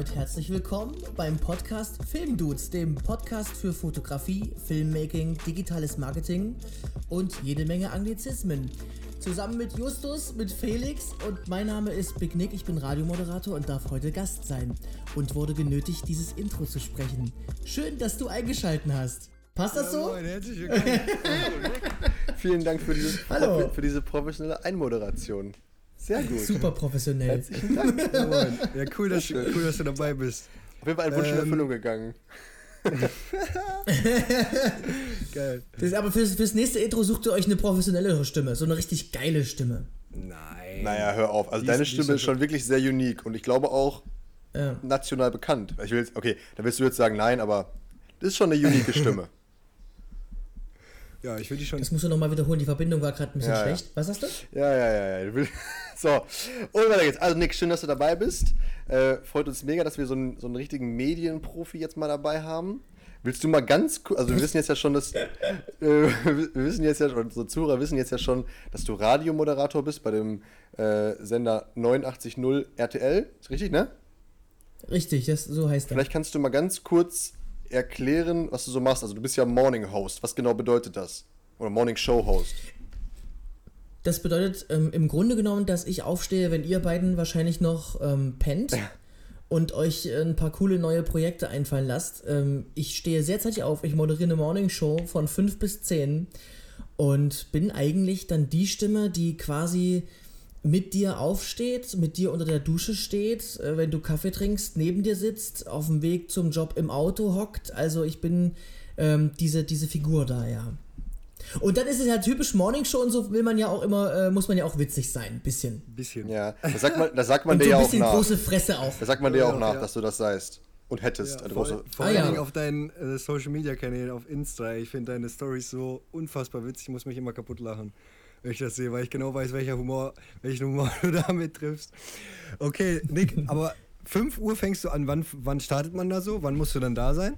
damit herzlich willkommen beim Podcast Filmdudes, dem Podcast für Fotografie, Filmmaking, digitales Marketing und jede Menge Anglizismen. Zusammen mit Justus, mit Felix und mein Name ist Big Nick, ich bin Radiomoderator und darf heute Gast sein und wurde genötigt, dieses Intro zu sprechen. Schön, dass du eingeschalten hast. Passt das so? Moin, herzlich willkommen. Vielen Dank für diese, Hallo. für diese professionelle Einmoderation. Sehr gut. Super professionell. Herzlichen Dank. Ja, cool, dass, cool, dass du dabei bist. Auf jeden Fall ein Wunsch in Ähm, Erfüllung gegangen. Geil. Das, aber fürs, fürs nächste Intro sucht ihr euch eine professionellere Stimme, so eine richtig geile Stimme. Nein. Naja, hör auf. Also Die ist- deine die Stimme ist ist schon wirklich sehr unique und ich glaube auch Ja. national bekannt. Ich will jetzt, okay, da willst du jetzt sagen nein, aber das ist schon eine unique Stimme. Ja, ich will dich schon. Das musst du nochmal wiederholen, die Verbindung war gerade ein bisschen Ja, ja. schlecht. Was hast du? Ja, ja, ja, ja. So, und weiter geht's. Also Nick, schön, dass du dabei bist. Äh, freut uns mega, dass wir so einen, so einen richtigen Medienprofi jetzt mal dabei haben. Willst du mal ganz kurz, also wir wissen jetzt ja schon, dass, äh, wir wissen jetzt ja schon, unsere Zuhörer wissen jetzt ja schon, dass du Radiomoderator bist bei dem äh, Sender 89.0 RTL. Ist richtig, ne? Richtig, das, so heißt er. Vielleicht kannst du mal ganz kurz erklären, was du so machst. Also du bist ja Morning Host. Was genau bedeutet das? Oder Morning Show Host. Das bedeutet ähm, im Grunde genommen, dass ich aufstehe, wenn ihr beiden wahrscheinlich noch ähm, pennt und euch ein paar coole neue Projekte einfallen lasst. Ähm, ich stehe sehr zeitig auf, ich moderiere eine Morning Show von 5 bis 10 und bin eigentlich dann die Stimme, die quasi mit dir aufsteht, mit dir unter der Dusche steht, äh, wenn du Kaffee trinkst, neben dir sitzt, auf dem Weg zum Job im Auto hockt. Also ich bin ähm, diese, diese Figur da, ja. Und dann ist es ja typisch Morning Show und so will man ja auch immer, äh, muss man ja auch witzig sein, ein bisschen. Ein bisschen. Ja, das sagt man, das sagt man dir ja ein auch bisschen nach. große Fresse auch. Das sagt man dir auch nach, ja. dass du das seist. Und hättest. Ja, eine vor große, vor Ah, allen ja. Dingen auf deinen äh, Social Media Kanälen auf Insta. Ich finde deine Stories so unfassbar witzig. Ich muss mich immer kaputt lachen, wenn ich das sehe, weil ich genau weiß, welcher Humor, welchen Humor du damit triffst. Okay, Nick, aber 5 Uhr fängst du an. Wann, wann startet man da so? Wann musst du dann da sein?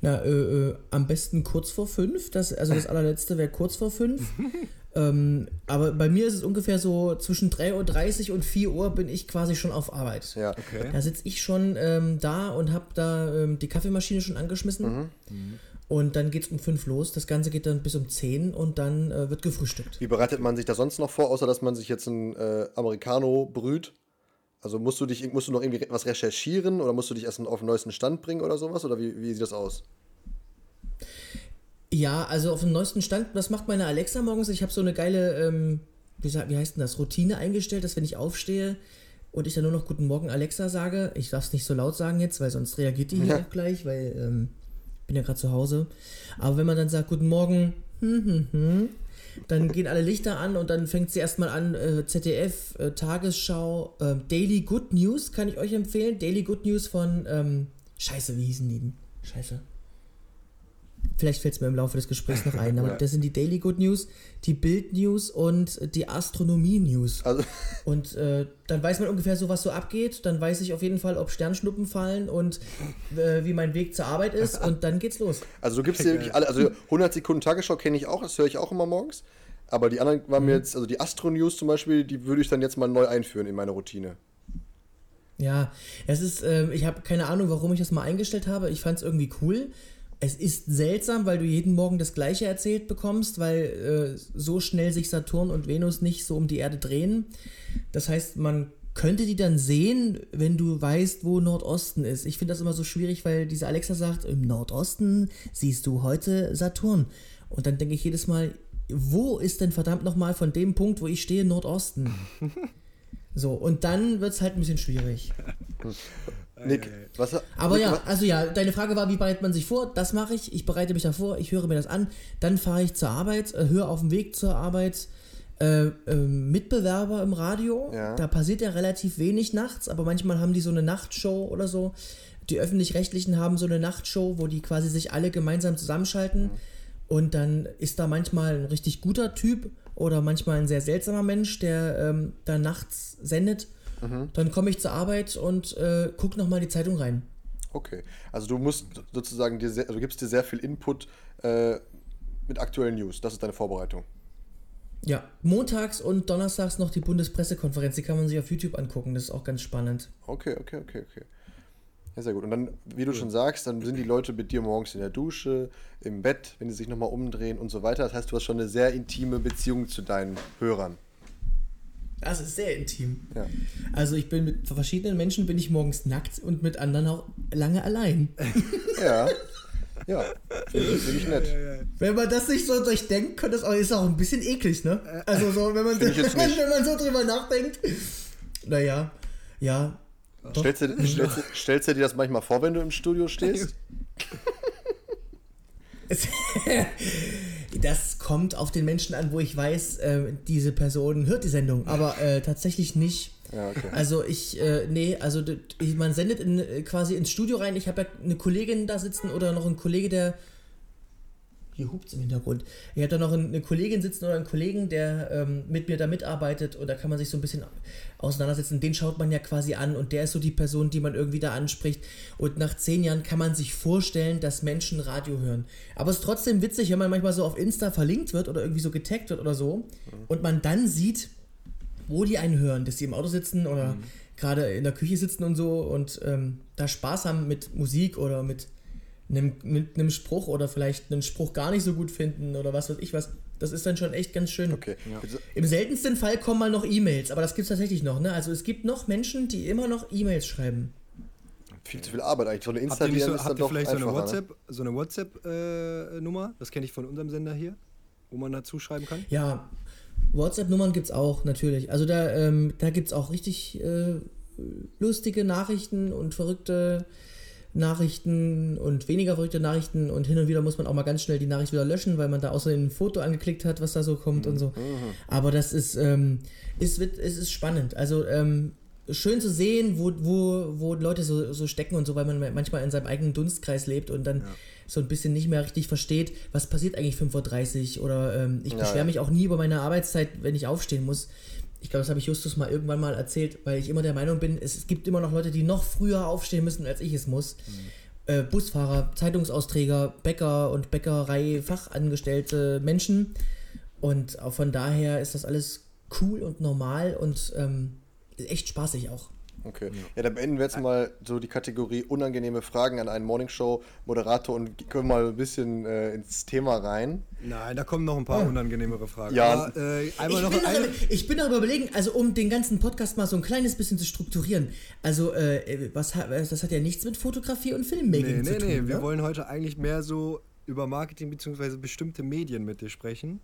Na, äh, äh, am besten kurz vor fünf. Das, also das allerletzte wäre kurz vor fünf. ähm, aber bei mir ist es ungefähr so zwischen 3.30 Uhr und 4 Uhr bin ich quasi schon auf Arbeit. ja. Okay. Da sitze ich schon ähm, da und habe da ähm, die Kaffeemaschine schon angeschmissen. Und dann geht's um fünf los. Das Ganze geht dann bis um 10 und dann äh, wird gefrühstückt. Wie bereitet man sich das sonst noch vor, außer dass man sich jetzt ein äh, Americano brüht? Also musst du dich, musst du noch irgendwie was recherchieren oder musst du dich erst auf den neuesten Stand bringen oder sowas? Oder wie, wie sieht das aus? Ja, also auf dem neuesten Stand, was macht meine Alexa morgens? Ich habe so eine geile, ähm, wie, wie heißt denn das, Routine eingestellt, dass wenn ich aufstehe und ich dann nur noch Guten Morgen Alexa sage, ich darf es nicht so laut sagen jetzt, weil sonst reagiert die hier Ja. auch gleich, weil ähm, bin ja gerade zu Hause. Aber wenn man dann sagt Guten Morgen, hm, hm, hm, dann gehen alle Lichter an und dann fängt sie erstmal an, äh, ZDF, äh, Tagesschau, äh, Daily Good News kann ich euch empfehlen. Daily Good News von, ähm, scheiße, wie hießen die denn? Scheiße. Vielleicht fällt es mir im Laufe des Gesprächs noch ein, aber Ja. das sind die Daily Good News, die Bild News und die Astronomie News. Also, Und äh, dann weiß man ungefähr so, was so abgeht. Dann weiß ich auf jeden Fall, ob Sternschnuppen fallen und äh, wie mein Weg zur Arbeit ist. Und dann geht's los. also du gibst dir wirklich alle, also 100 Sekunden Tagesschau kenne ich auch, das höre ich auch immer morgens. Aber die anderen waren mir jetzt, also die Astro News zum Beispiel, die würde ich dann jetzt mal neu einführen in meine Routine. Ja, es ist, ähm, ich habe keine Ahnung, warum ich das mal eingestellt habe. Ich fand es irgendwie cool. Es ist seltsam, weil du jeden Morgen das Gleiche erzählt bekommst, weil äh, so schnell sich Saturn und Venus nicht so um die Erde drehen. Das heißt, man könnte die dann sehen, wenn du weißt, wo Nordosten ist. Ich finde das immer so schwierig, weil diese Alexa sagt, im Nordosten siehst du heute Saturn. Und dann denke ich jedes Mal, wo ist denn verdammt nochmal von dem Punkt, wo ich stehe, Nordosten? So, und dann wird es halt ein bisschen schwierig. Nick, was, Aber Nick, ja, also ja, deine Frage war, wie bereitet man sich vor? Das mache ich. Ich bereite mich davor, ich höre mir das an, dann fahre ich zur Arbeit, äh, höre auf dem Weg zur Arbeit äh, ähm, Mitbewerber im Radio. Ja. Da passiert ja relativ wenig nachts, aber manchmal haben die so eine Nachtshow oder so. Die öffentlich-rechtlichen haben so eine Nachtshow, wo die quasi sich alle gemeinsam zusammenschalten. Und dann ist da manchmal ein richtig guter Typ oder manchmal ein sehr seltsamer Mensch, der ähm, da nachts sendet. Dann komme ich zur Arbeit und äh, gucke nochmal die Zeitung rein. Okay, also du musst sozusagen dir sehr, also du gibst dir sehr viel Input äh, mit aktuellen News. Das ist deine Vorbereitung. Ja, montags und donnerstags noch die Bundespressekonferenz, die kann man sich auf YouTube angucken, das ist auch ganz spannend. Okay, okay, okay, okay. Ja, sehr gut. Und dann, wie du schon sagst, dann sind die Leute mit dir morgens in der Dusche, im Bett, wenn sie sich nochmal umdrehen und so weiter. Das heißt, du hast schon eine sehr intime Beziehung zu deinen Hörern. Das ist sehr intim. Ja. Also ich bin mit verschiedenen Menschen bin ich morgens nackt und mit anderen auch lange allein. Ja. Ja. Finde ich, find ich nett. Wenn man das nicht so durchdenkt, könnte es auch, ist auch ein bisschen eklig, ne? Also so, wenn man, wenn, man so drüber nachdenkt. Naja, ja. Stellst du, stellst, du, stellst du dir das manchmal vor, wenn du im Studio stehst? Das kommt auf den Menschen an, wo ich weiß, äh, diese Person hört die Sendung, aber äh, tatsächlich nicht. Ja, okay. Also ich, äh, nee, also man sendet in, äh, quasi ins Studio rein. Ich habe ja eine Kollegin da sitzen oder noch einen Kollege, der. Hier hupt's im Hintergrund. Ich habe da noch eine Kollegin sitzen oder einen Kollegen, der ähm, mit mir da mitarbeitet und da kann man sich so ein bisschen auseinandersetzen. Den schaut man ja quasi an und der ist so die Person, die man irgendwie da anspricht. Und nach zehn Jahren kann man sich vorstellen, dass Menschen Radio hören. Aber es ist trotzdem witzig, wenn man manchmal so auf Insta verlinkt wird oder irgendwie so getaggt wird oder so und man dann sieht, wo die einen hören, dass die im Auto sitzen oder gerade in der Küche sitzen und so und ähm, da Spaß haben mit Musik oder mit einem, mit einem Spruch oder vielleicht einen Spruch gar nicht so gut finden oder was weiß ich was. Das ist dann schon echt ganz schön. Okay. Bitte- Im seltensten Fall kommen mal noch E-Mails, aber das gibt es tatsächlich noch. Ne? Also es gibt noch Menschen, die immer noch E-Mails schreiben. Viel zu viel Arbeit eigentlich. So eine Habt ihr, so, ist habt ihr vielleicht so eine ne? WhatsApp, so eine WhatsApp-Nummer? das kenne ich von unserem Sender hier, wo man dazu schreiben kann. Ja, WhatsApp-Nummern gibt es auch, natürlich. Also da, ähm, da gibt es auch richtig äh, lustige Nachrichten und verrückte Nachrichten und weniger verrückte Nachrichten und hin und wieder muss man auch mal ganz schnell die Nachricht wieder löschen, weil man da außerdem ein Foto angeklickt hat, was da so kommt und so. Aber das ist, ähm, ist, wird- es ist spannend. Also ähm, schön zu sehen, wo, wo, wo Leute so, so stecken und so, weil man manchmal in seinem eigenen Dunstkreis lebt und dann so ein bisschen nicht mehr richtig versteht, was passiert eigentlich 5.30 Uhr oder ähm, ich Ja, beschwere ja. mich auch nie über meine Arbeitszeit, wenn ich aufstehen muss. Ich glaube, das habe ich Justus mal irgendwann mal erzählt, weil ich immer der Meinung bin, es, gibt immer noch Leute, die noch früher aufstehen müssen, als ich es muss. Äh, Busfahrer, Zeitungsausträger, Bäcker und Bäckerei, Fachangestellte Menschen. Und auch von daher ist das alles cool und normal und ähm, echt spaßig auch. Okay. Ja, dann beenden wir jetzt mal so die Kategorie unangenehme Fragen an einen Morningshow-Moderator und können mal ein bisschen äh, ins Thema rein. Nein, da kommen noch ein paar unangenehmere Fragen. Ja. Aber, äh, einmal Ich noch bin, eine. darüber, ich bin darüber überlegen, also um den ganzen Podcast mal so ein kleines bisschen zu strukturieren. Also, äh, was hat, das hat ja nichts mit Fotografie und Filmmaking Nee, zu nee, tun. nee, wir ne? wollen heute eigentlich mehr so über Marketing bzw. bestimmte Medien mit dir sprechen.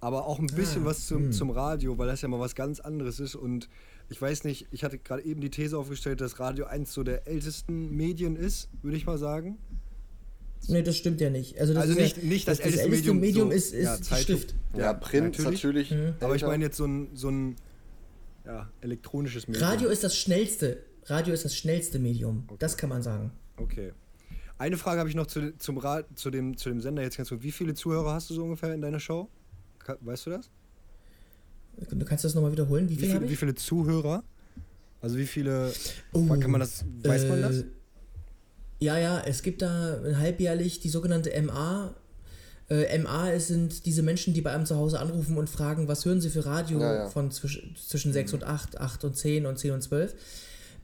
Aber auch ein bisschen Ah, was zum, zum Radio, weil das ja mal was ganz anderes ist. Und ich weiß nicht, ich hatte gerade eben die These aufgestellt, dass Radio eins so der ältesten Medien ist, würde ich mal sagen. Nee, das stimmt ja nicht. Also, das Also ist nicht- ja, nicht das älteste älteste Medium, Medium so, ist, ist ja. Schrift. Ja, Ja, Print natürlich. natürlich. Aber ich meine jetzt so ein, so ein ja, elektronisches Medium. Radio ist das schnellste. Radio ist das schnellste Medium. Das kann man sagen. Okay. Eine Frage habe ich noch zu, zum Ra zu, dem, zu dem Sender jetzt ganz kurz. Wie viele Zuhörer hast du so ungefähr in deiner Show? Weißt du das? Du kannst das nochmal wiederholen. Wie Wie, viel viel, habe wie viele Zuhörer? Also wie viele. Oh, kann man das. Weiß man das? Äh, Ja, ja, es gibt da halbjährlich die sogenannte MA. Äh, MA sind diese Menschen, die bei einem zu Hause anrufen und fragen, was hören sie für Radio Ja, ja. von zwisch zwischen 6 und 8, 8 und 10 und 10 und 12.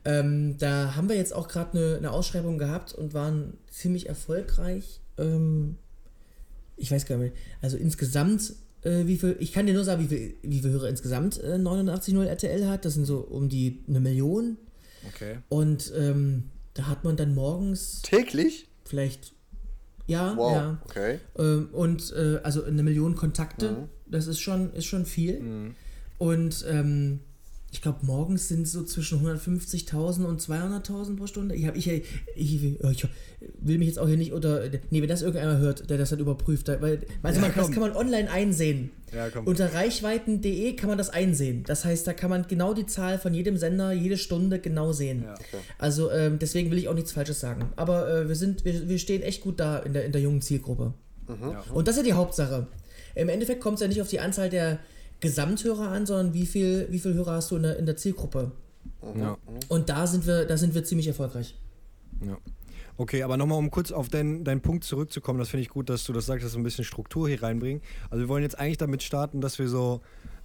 Ähm, da haben wir jetzt auch gerade eine eine Ausschreibung gehabt und waren ziemlich erfolgreich. Ähm, ich weiß gar nicht, also insgesamt, äh, wie viel, ich kann dir nur sagen, wie viel, wie viel Hörer insgesamt äh, 89.0 RTL hat. Das sind so um die eine Million. Okay. Und ähm, da hat man dann morgens Täglich? vielleicht, ja, Wow. ja. Okay. Ähm, und äh, also eine Million Kontakte, Mhm. das ist schon, ist schon viel. Mhm. Und ähm, ich glaube, morgens sind so zwischen 150.000 und 200.000 pro Stunde. Ich, hab, ich, ich, ich, ich will mich jetzt auch hier nicht unter. Nee, wenn das irgendeiner hört, der das dann überprüft, weil, also Ja, man, das kann man online einsehen. Ja. Unter reichweiten.de kann man das einsehen. Das heißt, da kann man genau die Zahl von jedem Sender jede Stunde genau sehen. Ja. Also ähm, deswegen will ich auch nichts Falsches sagen. Aber äh, wir sind, wir, wir stehen echt gut da in der, in der jungen Zielgruppe. Ja. Und das ist ja die Hauptsache. Im Endeffekt kommt es ja nicht auf die Anzahl der Gesamthörer an, sondern wie viel, wie viel Hörer hast du in der, in der Zielgruppe. Ja. Und da sind wir, da sind wir ziemlich erfolgreich. Ja. Okay, aber nochmal, um kurz auf deinen, deinen Punkt zurückzukommen, das finde ich gut, dass du das sagst, dass wir ein bisschen Struktur hier reinbringen. Also wir wollen jetzt eigentlich damit starten, dass wir so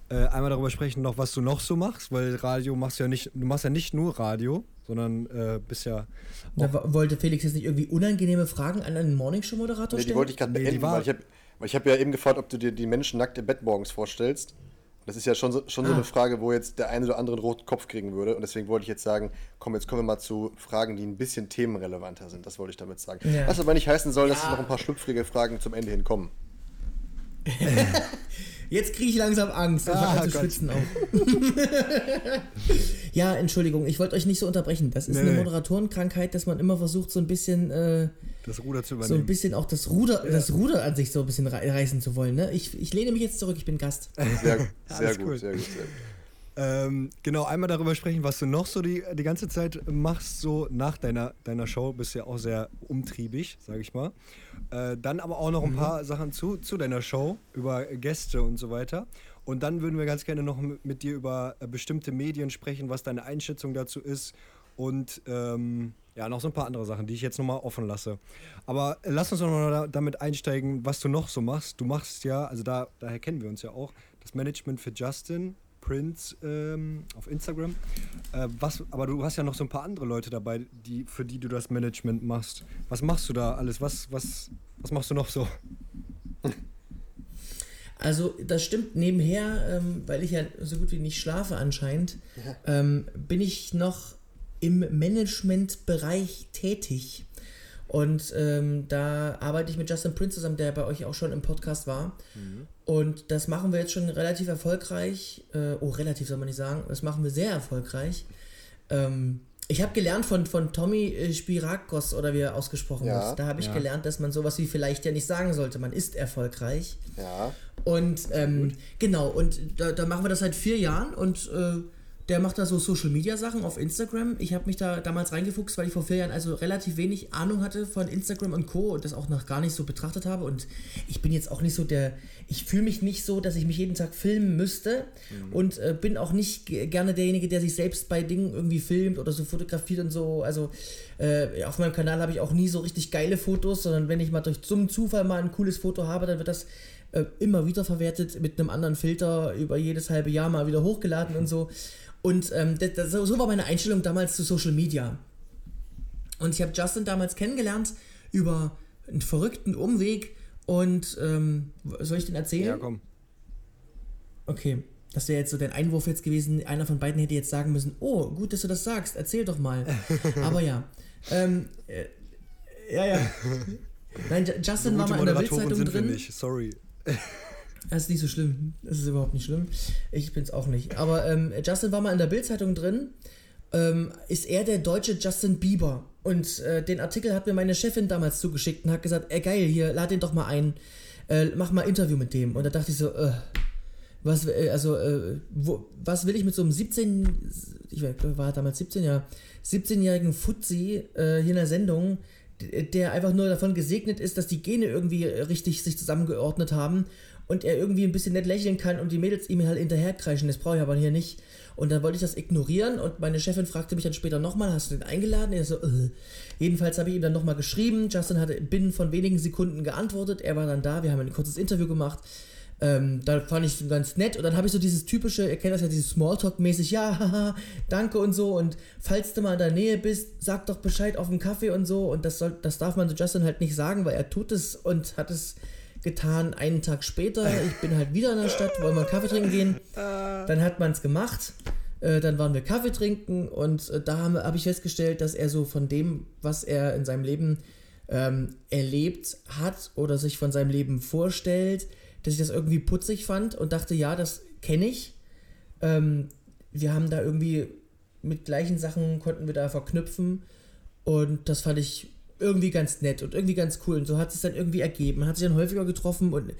äh, einmal darüber sprechen, noch was du noch so machst, weil Radio machst du ja nicht, du machst ja nicht nur Radio, sondern äh, bist ja. Da wollte Felix jetzt nicht irgendwie unangenehme Fragen an einen Morningshow-Moderator Nee, stellen? die wollte ich gerade beenden, weil ich habe hab ja eben gefragt, ob du dir die Menschen nackt im Bett morgens vorstellst. Das ist ja schon so, schon so Ah. eine Frage, wo jetzt der eine oder andere einen roten Kopf kriegen würde. Und deswegen wollte ich jetzt sagen, komm, jetzt kommen wir mal zu Fragen, die ein bisschen themenrelevanter sind. Das wollte ich damit sagen. Ja. Was aber nicht heißen soll, dass Ja. noch ein paar schlüpfrige Fragen zum Ende hin kommen. Jetzt kriege ich langsam Angst und Ah, schwitzen auch. ja, Entschuldigung, ich wollte euch nicht so unterbrechen. Das ist Nee, eine. Moderatorenkrankheit, dass man immer versucht, so ein bisschen, äh, Das Ruder zu so ein übernehmen. bisschen auch das Ruder, das Ruder an sich so ein bisschen rei- reißen zu wollen. Ne? Ich, ich lehne mich jetzt zurück, ich bin Gast. Sehr, sehr gut, cool. sehr gut, sehr gut. Ähm, genau, einmal darüber sprechen, was du noch so die, die ganze Zeit machst, so nach deiner, deiner Show. Bist ja auch sehr umtriebig, sag ich mal. Äh, dann aber auch noch ein paar Sachen zu, zu deiner Show, über Gäste und so weiter. Und dann würden wir ganz gerne noch mit, mit dir über äh, bestimmte Medien sprechen, was deine Einschätzung dazu ist. Und ähm, ja, noch so ein paar andere Sachen, die ich jetzt nochmal offen lasse. Aber äh, lass uns doch mal da, damit einsteigen, was du noch so machst. Du machst ja, also da, daher kennen wir uns ja auch, das Management für Justin, Prince ähm, auf Instagram. Äh, was, aber du hast ja noch so ein paar andere Leute dabei, die, für die du das Management machst. Was machst du da alles? Was, was, was machst du noch so? Also das stimmt nebenher, ähm, weil ich ja so gut wie nicht schlafe anscheinend, ähm, bin ich noch im Managementbereich tätig. Und ähm, da arbeite ich mit Justin Prince zusammen, der bei euch auch schon im Podcast war. Und das machen wir jetzt schon relativ erfolgreich. Äh, oh, relativ soll man nicht sagen. Das machen wir sehr erfolgreich. Ähm, ich habe gelernt von, von Tommy äh, Spirakos, oder wie er ausgesprochen Ja. wird. Da habe ich Ja. gelernt, dass man sowas wie vielleicht ja nicht sagen sollte. Man ist erfolgreich. Ja. Und ähm, genau, und da, da machen wir das seit vier Jahren und äh, der macht da so Social Media Sachen auf Instagram. Ich habe mich da damals reingefuchst, weil ich vor vier Jahren also relativ wenig Ahnung hatte von Instagram und Co. und das auch noch gar nicht so betrachtet habe. Und ich bin jetzt auch nicht so der, ich fühle mich nicht so, dass ich mich jeden Tag filmen müsste und äh, bin auch nicht ge- gerne derjenige, der sich selbst bei Dingen irgendwie filmt oder so fotografiert und so. Also äh, auf meinem Kanal habe ich auch nie so richtig geile Fotos, sondern wenn ich mal durch zum Zufall mal ein cooles Foto habe, dann wird das äh, immer wieder verwertet mit einem anderen Filter über jedes halbe Jahr mal wieder hochgeladen und so. Und ähm, das, so war meine Einstellung damals zu Social Media. Und ich habe Justin damals kennengelernt über einen verrückten Umweg. Und ähm, soll ich den erzählen? Ja, komm. Okay, das wäre jetzt so der Einwurf jetzt gewesen. Einer von beiden hätte jetzt sagen müssen: Oh, gut, dass du das sagst. Erzähl doch mal. Aber ja. Ähm, äh, ja, ja. Nein, Ju- Justin war mal in der Bildzeitung drin. nicht, sorry. Das ist nicht so schlimm. Das ist überhaupt nicht schlimm. Ich bin's auch nicht. Aber ähm, Justin war mal in der Bildzeitung drin. Ähm, ist er der deutsche Justin Bieber? Und äh, den Artikel hat mir meine Chefin damals zugeschickt und hat gesagt, ey geil, hier, lad den doch mal ein. Äh, mach mal ein Interview mit dem. Und da dachte ich so, äh, was, äh, also, äh, wo, was will ich mit so einem 17, ich war- damals 17, ja, 17-jährigen Fuzzi äh, hier in der Sendung, der einfach nur davon gesegnet ist, dass die Gene irgendwie richtig sich zusammengeordnet haben und er irgendwie ein bisschen nett lächeln kann und die Mädels ihm halt hinterherkreischen. Das brauche ich aber hier nicht. Und dann wollte ich das ignorieren und meine Chefin fragte mich dann später nochmal, hast du den eingeladen? Er so, äh. Jedenfalls habe ich ihm dann nochmal geschrieben. Justin hatte binnen von wenigen Sekunden geantwortet. Er war dann da. Wir haben ein kurzes Interview gemacht. Ähm, da fand ich ihn ganz nett und dann habe ich so dieses typische, ihr kennt das ja, dieses Smalltalk-mäßig, ja, haha, danke und so und falls du mal in der Nähe bist, sag doch Bescheid auf dem Kaffee und so und das, soll, das darf man so Justin halt nicht sagen, weil er tut es und hat es getan einen Tag später. Ich bin halt wieder in der Stadt, wollen wir Kaffee trinken gehen. Dann hat man es gemacht. Äh, dann waren wir Kaffee trinken und äh, da habe hab ich festgestellt, dass er so von dem, was er in seinem Leben ähm, erlebt hat oder sich von seinem Leben vorstellt, dass ich das irgendwie putzig fand und dachte, ja, das kenne ich. Ähm, wir haben da irgendwie mit gleichen Sachen konnten wir da verknüpfen und das fand ich irgendwie ganz nett und irgendwie ganz cool und so hat es dann irgendwie ergeben. Hat sich dann häufiger getroffen und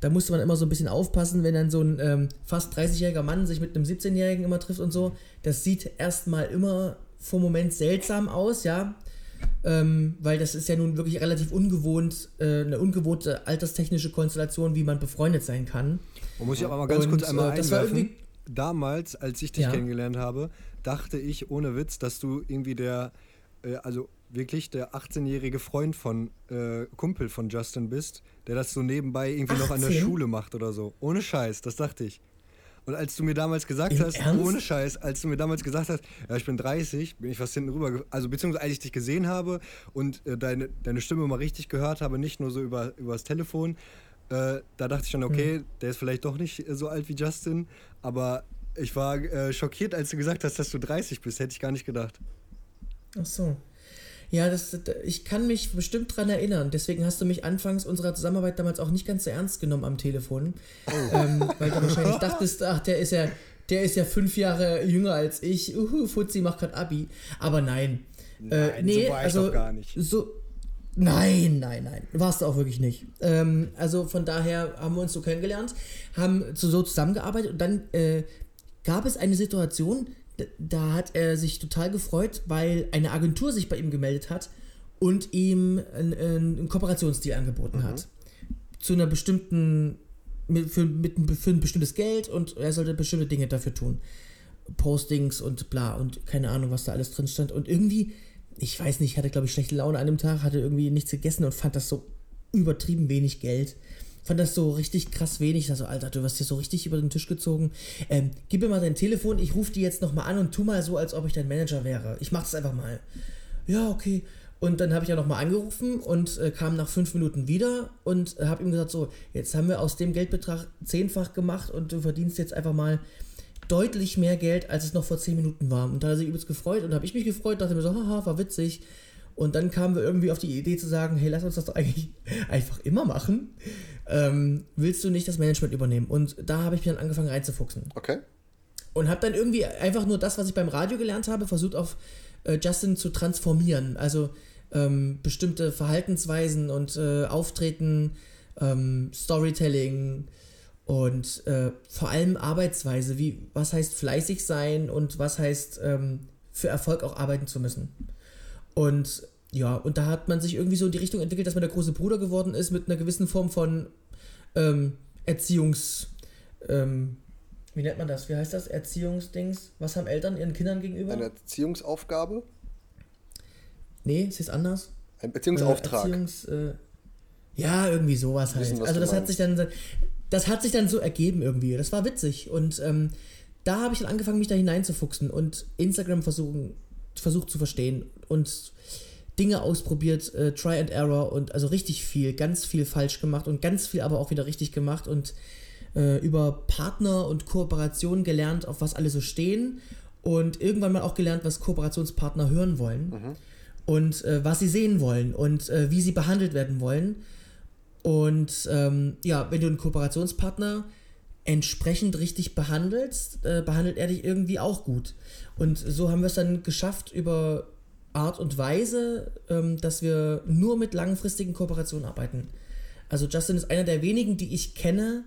da musste man immer so ein bisschen aufpassen, wenn dann so ein ähm, fast 30-jähriger Mann sich mit einem 17-Jährigen immer trifft und so. Das sieht erstmal immer vom Moment seltsam aus, ja. Ähm, weil das ist ja nun wirklich relativ ungewohnt, äh, eine ungewohnte alterstechnische Konstellation, wie man befreundet sein kann. Man muss ich aber mal ganz Und, kurz einmal äh, das war einwerfen. Damals, als ich dich Ja. kennengelernt habe, dachte ich ohne Witz, dass du irgendwie der, äh, also wirklich der 18-jährige Freund von äh, Kumpel von Justin bist, der das so nebenbei irgendwie noch an der 18? Schule macht oder so. Ohne Scheiß, das dachte ich. Und als du mir damals gesagt Im hast, Ernst? ohne Scheiß, als du mir damals gesagt hast, ja, ich bin 30, bin ich fast hinten rüber, also beziehungsweise als ich dich gesehen habe und äh, deine, deine Stimme mal richtig gehört habe, nicht nur so über, über das Telefon, äh, da dachte ich schon, okay, der ist vielleicht doch nicht äh, so alt wie Justin, aber ich war äh, schockiert, als du gesagt hast, dass du 30 bist, hätte ich gar nicht gedacht. Ach so. Ja, das, ich kann mich bestimmt dran erinnern. Deswegen hast du mich anfangs unserer Zusammenarbeit damals auch nicht ganz so ernst genommen am Telefon. Ähm, weil du wahrscheinlich dachtest, ach, der ist ja, der ist ja fünf Jahre jünger als ich. Uhu, Fuzzi macht gerade Abi. Aber nein. äh, Nein, nee, so war ich also doch gar nicht. so. Nein, nein, nein. Warst du auch wirklich nicht. Ähm, also von daher haben wir uns so kennengelernt, haben so, zusammengearbeitet und dann äh, gab es eine Situation, da hat er sich total gefreut, weil eine Agentur sich bei ihm gemeldet hat und ihm einen, einen Kooperationsdeal angeboten hat. Zu einer bestimmten, für, mit, ein- für ein bestimmtes Geld und er sollte bestimmte Dinge dafür tun. Postings und bla und keine Ahnung, was da alles drin stand. Und irgendwie, ich weiß nicht, hatte glaube ich schlechte Laune an dem Tag, hatte irgendwie nichts gegessen und fand das so übertrieben wenig Geld. Fand das so richtig krass wenig. Ich dachte so, Alter, du wirst hier so richtig über den Tisch gezogen. Ähm, gib mir mal dein Telefon, ich rufe die jetzt nochmal an und tu mal so, als ob ich dein Manager wäre. Ich mach das einfach mal. Ja, okay. Und dann habe ich ja nochmal angerufen und äh, kam nach fünf Minuten wieder und äh, habe ihm gesagt, so, jetzt haben wir aus dem Geldbetrag zehnfach gemacht und du verdienst jetzt einfach mal deutlich mehr Geld, als es noch vor 10 Minuten war. Und da hat er sich übelst gefreut und habe ich mich gefreut, dachte mir so, haha, war witzig. Und dann kamen wir irgendwie auf die Idee zu sagen, hey, lass uns das doch eigentlich einfach immer machen. Ähm, willst du nicht das Management übernehmen? Und da habe ich mich dann angefangen reinzufuchsen. Okay. Und habe dann irgendwie einfach nur das, was ich beim Radio gelernt habe, versucht auf äh, Justin zu transformieren. Also ähm, bestimmte Verhaltensweisen und äh, Auftreten, ähm, Storytelling und äh, vor allem Arbeitsweise. Wie, was heißt fleißig sein und was heißt ähm, für Erfolg auch arbeiten zu müssen. Und ja, und da hat man sich irgendwie so in die Richtung entwickelt, dass man der große Bruder geworden ist mit einer gewissen Form von ähm, Erziehungs... Ähm, wie nennt man das? Wie heißt das? Erziehungsdings? Was haben Eltern ihren Kindern gegenüber? Eine Erziehungsaufgabe? nee, es ist anders. Ein Beziehungsauftrag. Äh, Erziehungs, äh, ja, irgendwie sowas halt. wissen, also das hat sich dann, das hat sich dann so ergeben irgendwie. Das war witzig und ähm, da habe ich dann angefangen, mich da hineinzufuchsen und Instagram versuchen, versucht zu verstehen und Dinge ausprobiert, äh, Try and Error und also richtig viel, ganz viel falsch gemacht und ganz viel aber auch wieder richtig gemacht und äh, über Partner und Kooperation gelernt, auf was alle so stehen und irgendwann mal auch gelernt, was Kooperationspartner hören wollen und äh, was sie sehen wollen und äh, wie sie behandelt werden wollen. Und ähm, ja, wenn du einen Kooperationspartner entsprechend richtig behandelst, äh, behandelt er dich irgendwie auch gut. Und so haben wir es dann geschafft über Art und Weise, ähm, dass wir nur mit langfristigen Kooperationen arbeiten. Also Justin ist einer der wenigen, die ich kenne,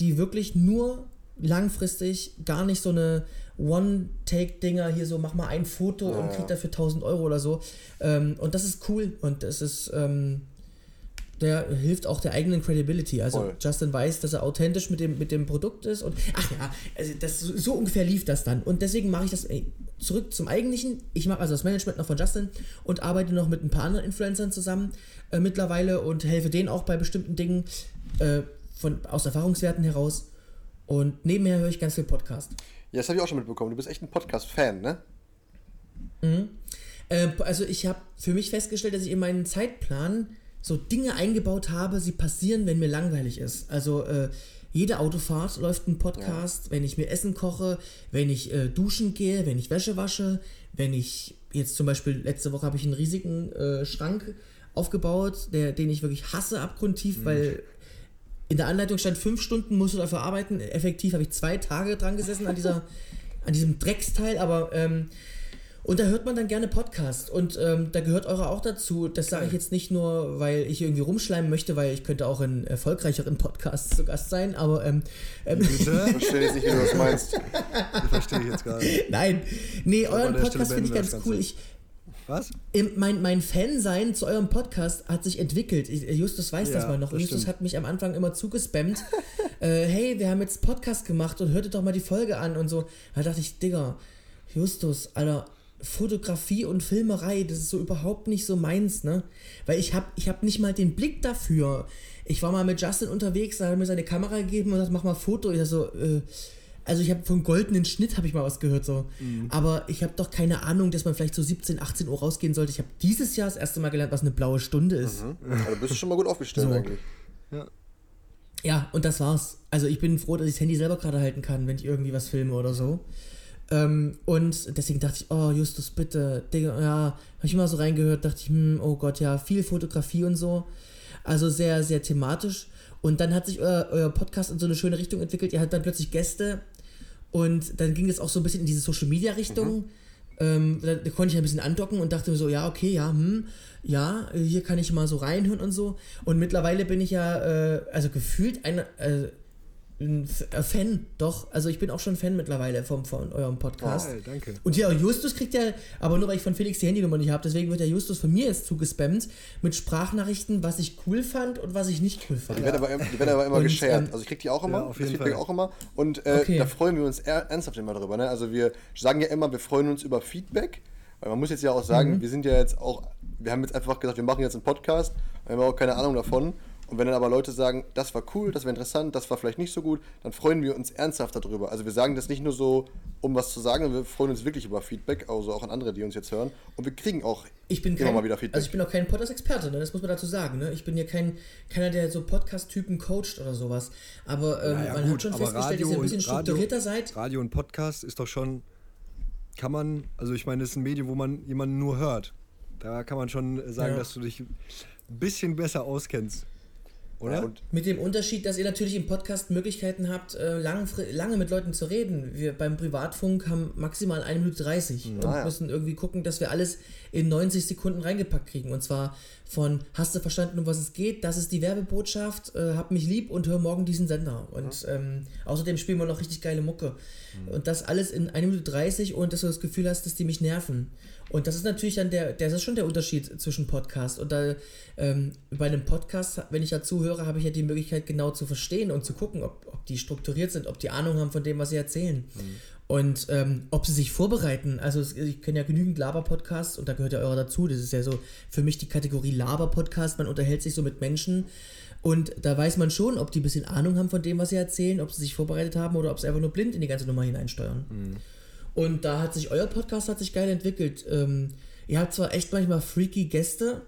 die wirklich nur langfristig gar nicht so eine One-Take-Dinger hier so, mach mal ein Foto und krieg dafür 1000 Euro oder so. Ähm, und das ist cool und das ist, ähm, der hilft auch der eigenen Credibility. Also Voll. Justin weiß, dass er authentisch mit dem, mit dem Produkt ist und ach ja, also das, so ungefähr lief das dann. Und deswegen mache ich das ey, zurück zum Eigentlichen. Ich mache also das Management noch von Justin und arbeite noch mit ein paar anderen Influencern zusammen äh, mittlerweile und helfe denen auch bei bestimmten Dingen äh, von, aus Erfahrungswerten heraus. Und nebenher höre ich ganz viel Podcast. Ja, das habe ich auch schon mitbekommen. Du bist echt ein Podcast-Fan, ne? Äh, also ich habe für mich festgestellt, dass ich in meinen Zeitplan so Dinge eingebaut habe, sie passieren, wenn mir langweilig ist. Also äh, jede Autofahrt läuft ein Podcast, wenn ich mir Essen koche, wenn ich äh, duschen gehe, wenn ich Wäsche wasche, wenn ich jetzt zum Beispiel letzte Woche habe ich einen riesigen äh, Schrank aufgebaut, der, den ich wirklich hasse abgrundtief, weil in der Anleitung stand fünf Stunden musst du dafür arbeiten. Effektiv habe ich zwei Tage dran gesessen an dieser, an diesem Drecksteil, aber ähm, und da hört man dann gerne Podcast und ähm, da gehört eure auch dazu. Das sage ich jetzt nicht nur, weil ich irgendwie rumschleimen möchte, weil ich könnte auch in erfolgreicheren Podcasts zu Gast sein, aber ähm, ähm, Ich Bitte? verstehe jetzt nicht, wie du das meinst. Das verstehe ich jetzt gerade. nein, nee, Aber euren Podcast finde ich ganz cool. Ich, Was? im, mein, mein Fansein zu eurem Podcast hat sich entwickelt. Ich, Justus weiß Ja, das mal noch. das Justus stimmt. hat mich am Anfang immer zugespammt. äh, hey, wir haben jetzt Podcast gemacht und hörtet doch mal die Folge an und so. Da dachte ich, Digga, Justus, Alter, Fotografie und Filmerei, das ist so überhaupt nicht so meins, ne? Weil ich habe ich hab nicht mal den Blick dafür. Ich war mal mit Justin unterwegs, da hat er mir seine Kamera gegeben und sagt, mach mal Foto. Ich so, äh, also ich habe vom goldenen Schnitt habe ich mal was gehört so. Mhm. Aber ich habe doch keine Ahnung, dass man vielleicht so 17, 18 Uhr rausgehen sollte. Ich habe dieses Jahr das erste Mal gelernt, was eine blaue Stunde ist. Mhm. Also bist du schon mal gut aufgestellt so. eigentlich. Ja. Ja, und das war's. Also ich bin froh, dass ich das Handy selber gerade halten kann, wenn ich irgendwie was filme oder so. Ähm, und deswegen dachte ich, oh, Justus, bitte, Digga, ja, habe ich immer so reingehört, dachte ich, hm, oh Gott, ja, viel Fotografie und so. Also sehr, sehr thematisch. Und dann hat sich euer, euer Podcast in so eine schöne Richtung entwickelt. Ihr hattet dann plötzlich Gäste und dann ging es auch so ein bisschen in diese Social Media Richtung. Mhm. Ähm, da, da, konnte ich ein bisschen andocken und dachte so, ja, okay, ja, hm, ja, hier kann ich mal so reinhören und so. Und mittlerweile bin ich ja, äh, also gefühlt ein, äh, Fan, doch. Also ich bin auch schon Fan mittlerweile vom, von eurem Podcast. Oh, danke. Und ja, Justus kriegt ja, aber nur weil ich von Felix die Handynummer nicht habe, deswegen wird der Justus von mir jetzt zugespammt mit Sprachnachrichten, was ich cool fand und was ich nicht cool fand. Die werden aber, die werden aber immer und, geshared. Ähm, also ich krieg die auch immer, ja, auf jeden Fall. auch immer. Und äh, okay. da freuen wir uns ernsthaft immer drüber. Ne? Also wir sagen ja immer, wir freuen uns über Feedback. Weil man muss jetzt ja auch sagen, mhm. wir sind ja jetzt auch, wir haben jetzt einfach gesagt, wir machen jetzt einen Podcast, wir haben auch keine Ahnung davon. Und wenn dann aber Leute sagen, das war cool, das war interessant, das war vielleicht nicht so gut, dann freuen wir uns ernsthaft darüber. Also wir sagen das nicht nur so, um was zu sagen, sondern wir freuen uns wirklich über Feedback, also auch an andere, die uns jetzt hören. Und wir kriegen auch ich bin immer kein, mal wieder Feedback. Also ich bin auch kein Podcast-Experte, ne? das muss man dazu sagen. Ne? Ich bin ja kein, keiner, der so Podcast-Typen coacht oder sowas. Aber ähm, naja, man gut, hat schon festgestellt, Radio dass ihr ein bisschen strukturierter seid. Radio und Podcast ist doch schon, kann man, also ich meine, es ist ein Medium, wo man jemanden nur hört. Da kann man schon sagen, ja. dass du dich ein bisschen besser auskennst. Oder? Und mit dem Unterschied, dass ihr natürlich im Podcast Möglichkeiten habt, äh, lang, lange mit Leuten zu reden. Wir beim Privatfunk haben maximal 1 Minute 30 mhm. und ah, müssen irgendwie gucken, dass wir alles in 90 Sekunden reingepackt kriegen. Und zwar von hast du verstanden, um was es geht? Das ist die Werbebotschaft, äh, hab mich lieb und hör morgen diesen Sender. Und mhm. ähm, außerdem spielen wir noch richtig geile Mucke. Mhm. Und das alles in 1 Minute 30 und dass du das Gefühl hast, dass die mich nerven. Und das ist natürlich dann der, das ist schon der Unterschied zwischen Podcast. Und da ähm, bei einem Podcast, wenn ich da zuhöre, habe ich ja die Möglichkeit, genau zu verstehen und zu gucken, ob, ob die strukturiert sind, ob die Ahnung haben von dem, was sie erzählen. Mhm. Und ähm, ob sie sich vorbereiten. Also ich kenne ja genügend Laber-Podcasts und da gehört ja eurer dazu. Das ist ja so für mich die Kategorie Laber-Podcast. Man unterhält sich so mit Menschen. Und da weiß man schon, ob die ein bisschen Ahnung haben von dem, was sie erzählen, ob sie sich vorbereitet haben oder ob sie einfach nur blind in die ganze Nummer hineinsteuern. Mhm. Und da hat sich euer Podcast hat sich geil entwickelt. Ähm, ihr habt zwar echt manchmal freaky Gäste.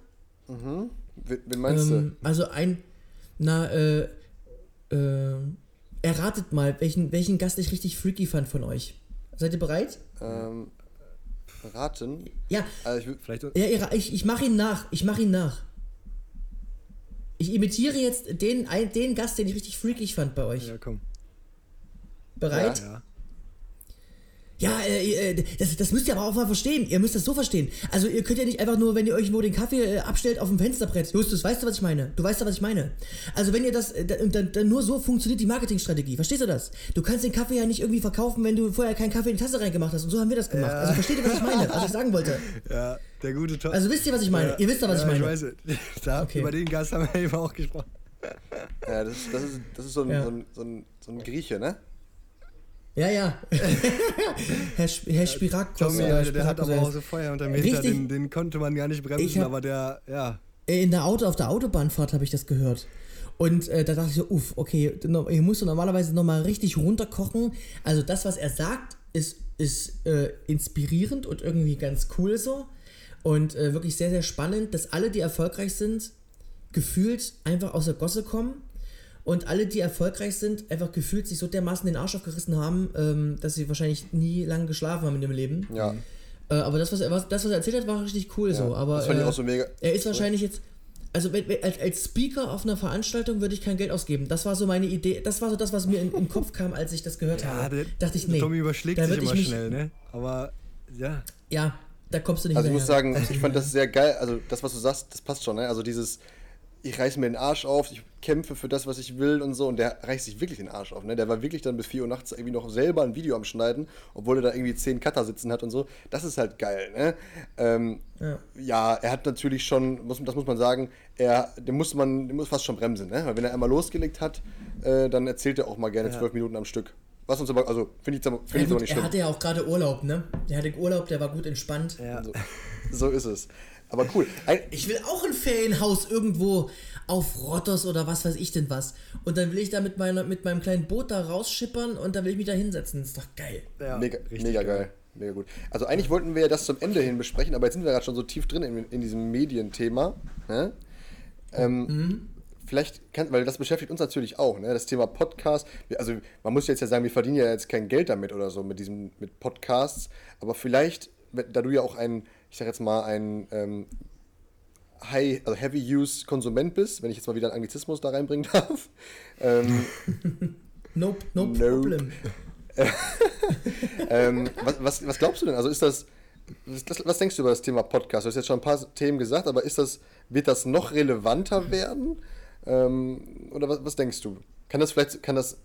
Mhm. Wen meinst ähm, du? Also ein, na, äh, äh, erratet mal, welchen, welchen Gast ich richtig freaky fand von euch. Seid ihr bereit? Ähm, raten? Ja. Also ich, vielleicht ja, ich, ich mache ihn nach. Ich mache ihn nach. Ich imitiere jetzt den, den Gast, den ich richtig freakig fand bei euch. Ja, komm. Bereit? Ja, ja. Ja, äh, äh, das, das müsst ihr aber auch mal verstehen. Ihr müsst das so verstehen. Also ihr könnt ja nicht einfach nur, wenn ihr euch nur den Kaffee äh, abstellt auf dem Fensterbrett. Justus, weißt du, was ich meine? Du weißt ja, was ich meine. Also wenn ihr das, äh, dann, dann nur so funktioniert die Marketingstrategie. Verstehst du das? Du kannst den Kaffee ja nicht irgendwie verkaufen, wenn du vorher keinen Kaffee in die Tasse reingemacht hast. Und so haben wir das gemacht. Ja. Also versteht ihr, was ich meine? Was ich sagen wollte? Ja, der gute Tom. Also wisst ihr, was ich meine? Ja. Ihr wisst ja, was ja, ich meine. Ich weiß es. Da, okay. Über den Gast haben wir eben auch gesprochen. Ja, das, das, ist, das ist so ein, so ein, so ein, so ein Grieche, ne? Ja, ja. Herr, Sp Herr Spirakos. Tommy, der, der hat aber auch so Feuer unter dem Hinter, den, den konnte man gar nicht bremsen, hab, aber der, ja. In der Auto, auf der Autobahnfahrt habe ich das gehört. Und äh, da dachte ich so, uff, okay, hier musst du normalerweise nochmal richtig runterkochen. Also das, was er sagt, ist, ist äh, inspirierend und irgendwie ganz cool so. Und äh, wirklich sehr, sehr spannend, dass alle, die erfolgreich sind, gefühlt einfach aus der Gosse kommen und alle, die erfolgreich sind, einfach gefühlt sich so dermaßen den Arsch aufgerissen haben, ähm, dass sie wahrscheinlich nie lange geschlafen haben in ihrem Leben. Ja. Äh, aber das was, er, was, das, was er erzählt hat, war richtig cool ja, so. Aber, das fand ich auch so mega. Er ist wahrscheinlich jetzt. Also als, als Speaker auf einer Veranstaltung würde ich kein Geld ausgeben. Das war so meine Idee. Das war so das, was mir in, in den Kopf kam, als ich das gehört ja, habe. Der, Dachte ich, nee. Tommy überschlägt sich immer mich, schnell, ne? Aber ja. Ja, da kommst du nicht Also ich muss sagen, ich fand das sehr geil. Also das, was du sagst, das passt schon, ne? Also dieses ich reiße mir den Arsch auf, ich kämpfe für das, was ich will und so. Und der reißt sich wirklich den Arsch auf. Ne? Der war wirklich dann bis 4 Uhr nachts irgendwie noch selber ein Video am Schneiden, obwohl er da irgendwie 10 Cutter sitzen hat und so. Das ist halt geil. Ne? Ähm, ja. ja. er hat natürlich schon, muss, das muss man sagen, er, den muss man den muss fast schon bremsen. Ne? Weil wenn er einmal losgelegt hat, äh, dann erzählt er auch mal gerne ja. 12 Minuten am Stück. Was uns aber, also finde ich, find Ja, ich aber nicht er schlimm. hatte ja auch gerade Urlaub, ne? Der hatte Urlaub, der war gut entspannt. Ja. So, so ist es. Aber cool. Ein, Ich will auch ein Ferienhaus irgendwo auf Rottos oder was weiß ich denn was. Und dann will ich da mit, meiner, mit meinem kleinen Boot da rausschippern und dann will ich mich da hinsetzen. Das ist doch geil. Ja, mega, mega geil. Mega gut. Also eigentlich wollten wir ja das zum Ende hin besprechen, aber jetzt sind wir gerade schon so tief drin in, in diesem Medienthema. Ne? Ähm, Vielleicht kann, weil das beschäftigt uns natürlich auch, ne? Das Thema Podcast. Also man muss jetzt ja sagen, wir verdienen ja jetzt kein Geld damit oder so mit diesem mit Podcasts, aber vielleicht, da du ja auch ein, ich sag jetzt mal ein ähm, High, also Heavy Use Konsument bist, wenn ich jetzt mal wieder einen Anglizismus da reinbringen darf. Ähm, Nope, nope, Nope. problem. ähm, was, was, was glaubst du denn? Also ist das was, was denkst du über das Thema Podcast? Du hast jetzt schon ein paar Themen gesagt, aber ist das, wird das noch relevanter werden? Ähm, oder was, was denkst du? Kann das vielleicht, kann das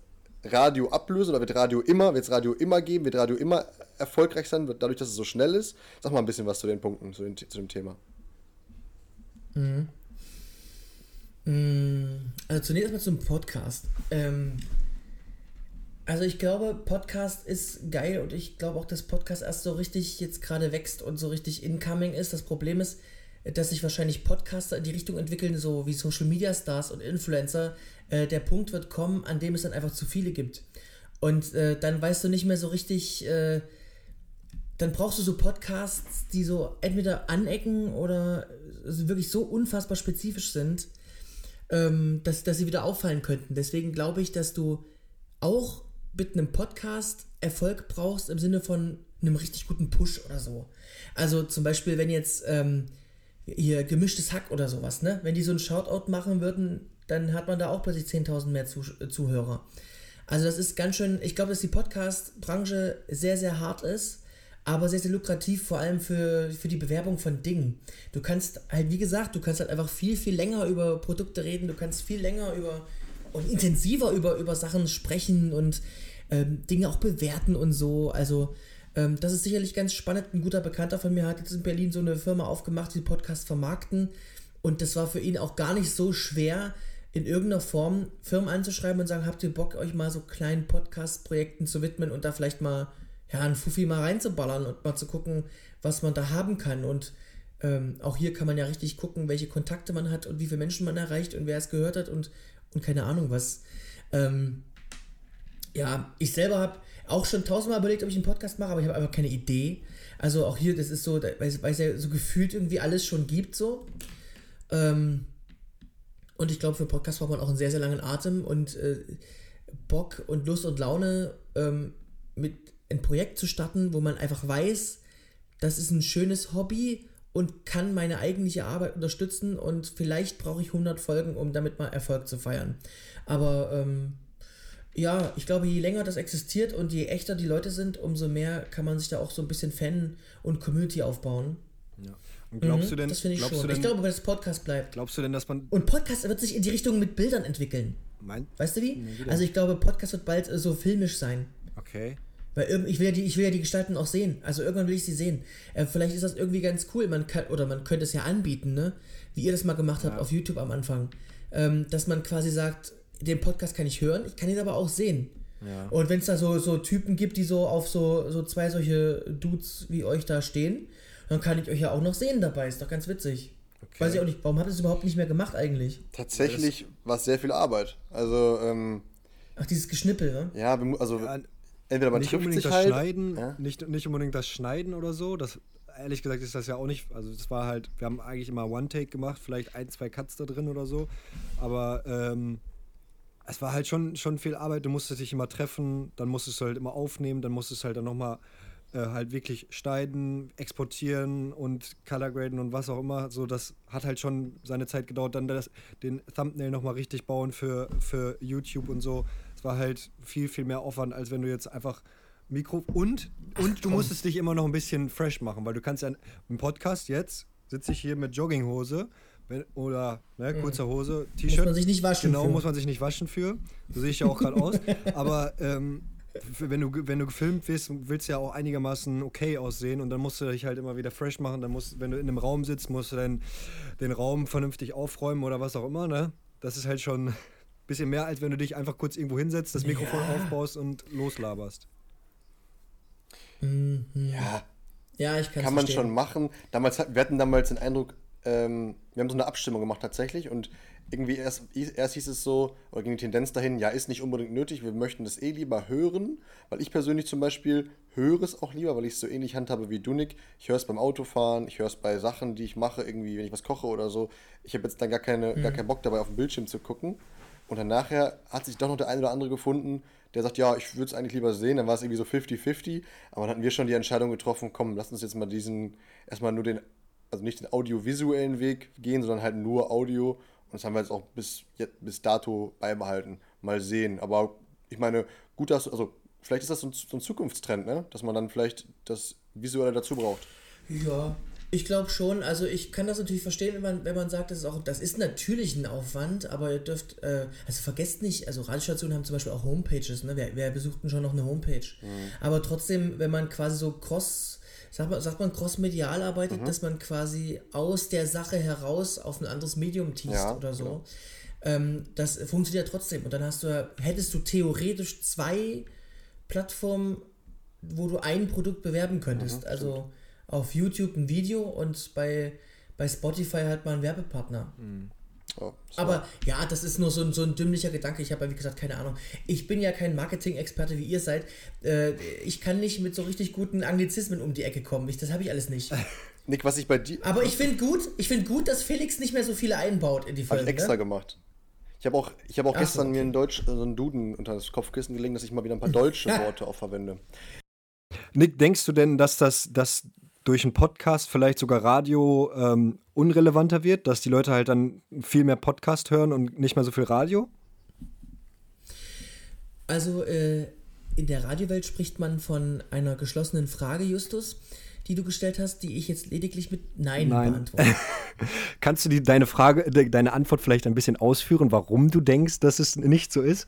Radio ablösen oder wird Radio immer, wird es Radio immer geben, wird Radio immer erfolgreich sein, wird dadurch, dass es so schnell ist? Sag mal ein bisschen was zu den Punkten, zu, den, zu dem Thema. Also zunächst erstmal zum Podcast. Ähm, also ich glaube, Podcast ist geil und ich glaube auch, dass Podcast erst so richtig jetzt gerade wächst und so richtig incoming ist. Das Problem ist, dass sich wahrscheinlich Podcaster in die Richtung entwickeln, so wie Social Media Stars und Influencer. Äh, der Punkt wird kommen, an dem es dann einfach zu viele gibt. Und äh, dann weißt du nicht mehr so richtig, äh, dann brauchst du so Podcasts, die so entweder anecken oder wirklich so unfassbar spezifisch sind, ähm, dass, dass sie wieder auffallen könnten. Deswegen glaube ich, dass du auch mit einem Podcast Erfolg brauchst im Sinne von einem richtig guten Push oder so. Also zum Beispiel, wenn jetzt ähm, hier gemischtes Hack oder sowas, ne? Wenn die so einen Shoutout machen würden, dann hat man da auch plötzlich 10.000 mehr äh, Zuhörer. Also das ist ganz schön, ich glaube, dass die Podcast-Branche sehr, sehr hart ist, aber sehr, sehr lukrativ, vor allem für, für die Bewerbung von Dingen. Du kannst halt, wie gesagt, du kannst halt einfach viel, viel länger über Produkte reden, du kannst viel länger über und intensiver über, über Sachen sprechen und ähm, Dinge auch bewerten und so. Also ähm, das ist sicherlich ganz spannend. Ein guter Bekannter von mir hat jetzt in Berlin so eine Firma aufgemacht, die Podcast vermarkten. Und das war für ihn auch gar nicht so schwer, in irgendeiner Form Firmen anzuschreiben und sagen, habt ihr Bock, euch mal so kleinen Podcast-Projekten zu widmen und da vielleicht mal ja, einen Fuffi mal reinzuballern und mal zu gucken, was man da haben kann. Und ähm, auch hier kann man ja richtig gucken, welche Kontakte man hat und wie viele Menschen man erreicht und wer es gehört hat und, und keine Ahnung was. Ähm, ja, ich selber habe auch schon tausendmal überlegt, ob ich einen Podcast mache, aber ich habe einfach keine Idee. Also auch hier, das ist so, weil es ja so gefühlt irgendwie alles schon gibt, so. Ähm, und ich glaube, für Podcast braucht man auch einen sehr, sehr langen Atem und äh, Bock und Lust und Laune, ähm, mit ein Projekt zu starten, wo man einfach weiß, das ist ein schönes Hobby und kann meine eigentliche Arbeit unterstützen und vielleicht brauche ich 100 Folgen, um damit mal Erfolg zu feiern. Aber ähm, ja, ich glaube, je länger das existiert und je echter die Leute sind, umso mehr kann man sich da auch so ein bisschen Fan und Community aufbauen. Glaubst Mhm, du denn, das finde ich schon. du ich denn, glaube, dass Podcast bleibt. glaubst du denn, dass man Und Podcast wird sich in die Richtung mit Bildern entwickeln. mein, Weißt du wie? Nee, wie? Also ich glaube, Podcast wird bald äh, so filmisch sein. okay, Weil ich will, ja die, ich will ja die Gestalten auch sehen. Also irgendwann will ich sie sehen. Äh, vielleicht ist das irgendwie ganz cool. Man kann, oder man könnte es ja anbieten, ne? Wie ihr das mal gemacht habt Ja. auf YouTube am Anfang. Ähm, dass man quasi sagt, den Podcast kann ich hören, ich kann ihn aber auch sehen. Ja. Und wenn es da so, so Typen gibt, die so auf so, so zwei solche Dudes wie euch da stehen, dann kann ich euch ja auch noch sehen dabei. Ist doch ganz witzig. Okay. Weiß ich auch nicht, warum habt ihr es überhaupt nicht mehr gemacht eigentlich? Tatsächlich war es sehr viel Arbeit. Also, ähm, Ach, dieses Geschnippel, ne? ja, also Ja, entweder man nicht trifft unbedingt sich das halt. Schneiden, Ja. nicht, nicht unbedingt das Schneiden oder so. Das, ehrlich gesagt ist das ja auch nicht, also das war halt, wir haben eigentlich immer One-Take gemacht, vielleicht ein, zwei Cuts da drin oder so. Aber ähm, es war halt schon, schon viel Arbeit. Du musstest dich immer treffen, dann musstest du halt immer aufnehmen, dann musstest du halt dann nochmal äh, halt wirklich schneiden, exportieren und colorgraden und was auch immer. So, das hat halt schon seine Zeit gedauert. Dann das, den Thumbnail nochmal richtig bauen für, für YouTube und so. Es war halt viel, viel mehr Aufwand, als wenn du jetzt einfach Mikro und und du musstest dich immer noch ein bisschen fresh machen, weil du kannst ja im Podcast jetzt sitze ich hier mit Jogginghose wenn, oder ne, kurzer Hose, T-Shirt. Muss man sich nicht waschen. Genau, für. muss man sich nicht waschen für. So sehe ich ja auch gerade aus. Aber ähm, wenn, du, wenn du gefilmt wirst, willst du ja auch einigermaßen okay aussehen und dann musst du dich halt immer wieder fresh machen. Dann musst, wenn du in einem Raum sitzt, musst du dann den Raum vernünftig aufräumen oder was auch immer, ne? Das ist halt schon, bisschen mehr, als wenn du dich einfach kurz irgendwo hinsetzt, das Mikrofon Ja. aufbaust und loslaberst. Ja, Ja, ich kann kann man verstehen. schon machen. Damals, hat- wir hatten damals den Eindruck, ähm, wir haben so eine Abstimmung gemacht tatsächlich und irgendwie erst, erst hieß es so, oder ging die Tendenz dahin, ja, ist nicht unbedingt nötig, wir möchten das eh lieber hören, weil ich persönlich zum Beispiel höre es auch lieber, weil ich es so ähnlich handhabe wie du, Nick. Ich höre es beim Autofahren, ich höre es bei Sachen, die ich mache, irgendwie, wenn ich was koche oder so. Ich habe jetzt dann gar, keine, gar keinen Bock dabei, auf dem Bildschirm zu gucken. Und dann nachher hat sich doch noch der eine oder andere gefunden, der sagt, ja, ich würde es eigentlich lieber sehen. Dann war es irgendwie so 50-50. Aber dann hatten wir schon die Entscheidung getroffen, komm, lass uns jetzt mal diesen, erstmal nur den, also nicht den audiovisuellen Weg gehen, sondern halt nur Audio. Und das haben wir jetzt auch bis, jetzt, bis dato beibehalten. Mal sehen. Aber ich meine, gut, dass, also vielleicht ist das so ein, so ein Zukunftstrend, ne? Dass man dann vielleicht das Visuelle dazu braucht. Ja, ich glaube schon. Also ich kann das natürlich verstehen, wenn man, wenn man sagt, das ist auch, das ist natürlich ein Aufwand, aber ihr dürft, äh, also vergesst nicht, also Radiostationen haben zum Beispiel auch Homepages, ne? Wer, wer besucht denn schon noch eine Homepage? Aber trotzdem, wenn man quasi so cross, sagt man, sagt man cross-medial arbeitet, dass man quasi aus der Sache heraus auf ein anderes Medium teast Ja, oder so. genau. Ähm, das funktioniert ja trotzdem. Und dann hast du hättest du theoretisch zwei Plattformen, wo du ein Produkt bewerben könntest. also auf YouTube ein Video und bei, bei Spotify halt mal ein Werbepartner. Ja, so. Aber ja, das ist nur so ein, so ein dümmlicher Gedanke. Ich habe ja, wie gesagt, keine Ahnung. Ich bin ja kein Marketing-Experte, wie ihr seid. Äh, ich kann nicht mit so richtig guten Anglizismen um die Ecke kommen. Ich, das habe ich alles nicht. Nick, was ich bei dir. Aber ich finde gut, ich finde gut, dass Felix nicht mehr so viele einbaut in die Habe Folgen. ich extra ne? gemacht. Ich habe auch, ich hab auch Ach so, gestern mir okay. einen Deutsch, so einen Duden unter das Kopfkissen gelegt, dass ich mal wieder ein paar deutsche Worte auch verwende. Nick, denkst du denn, dass das dass durch einen Podcast, vielleicht sogar Radio, ähm, unrelevanter wird, dass die Leute halt dann viel mehr Podcast hören und nicht mehr so viel Radio? Also äh, in der Radiowelt spricht man von einer geschlossenen Frage, Justus, die du gestellt hast, die ich jetzt lediglich mit Nein, Nein. beantworte. Kannst du die, deine Frage, de, deine Antwort vielleicht ein bisschen ausführen, warum du denkst, dass es nicht so ist?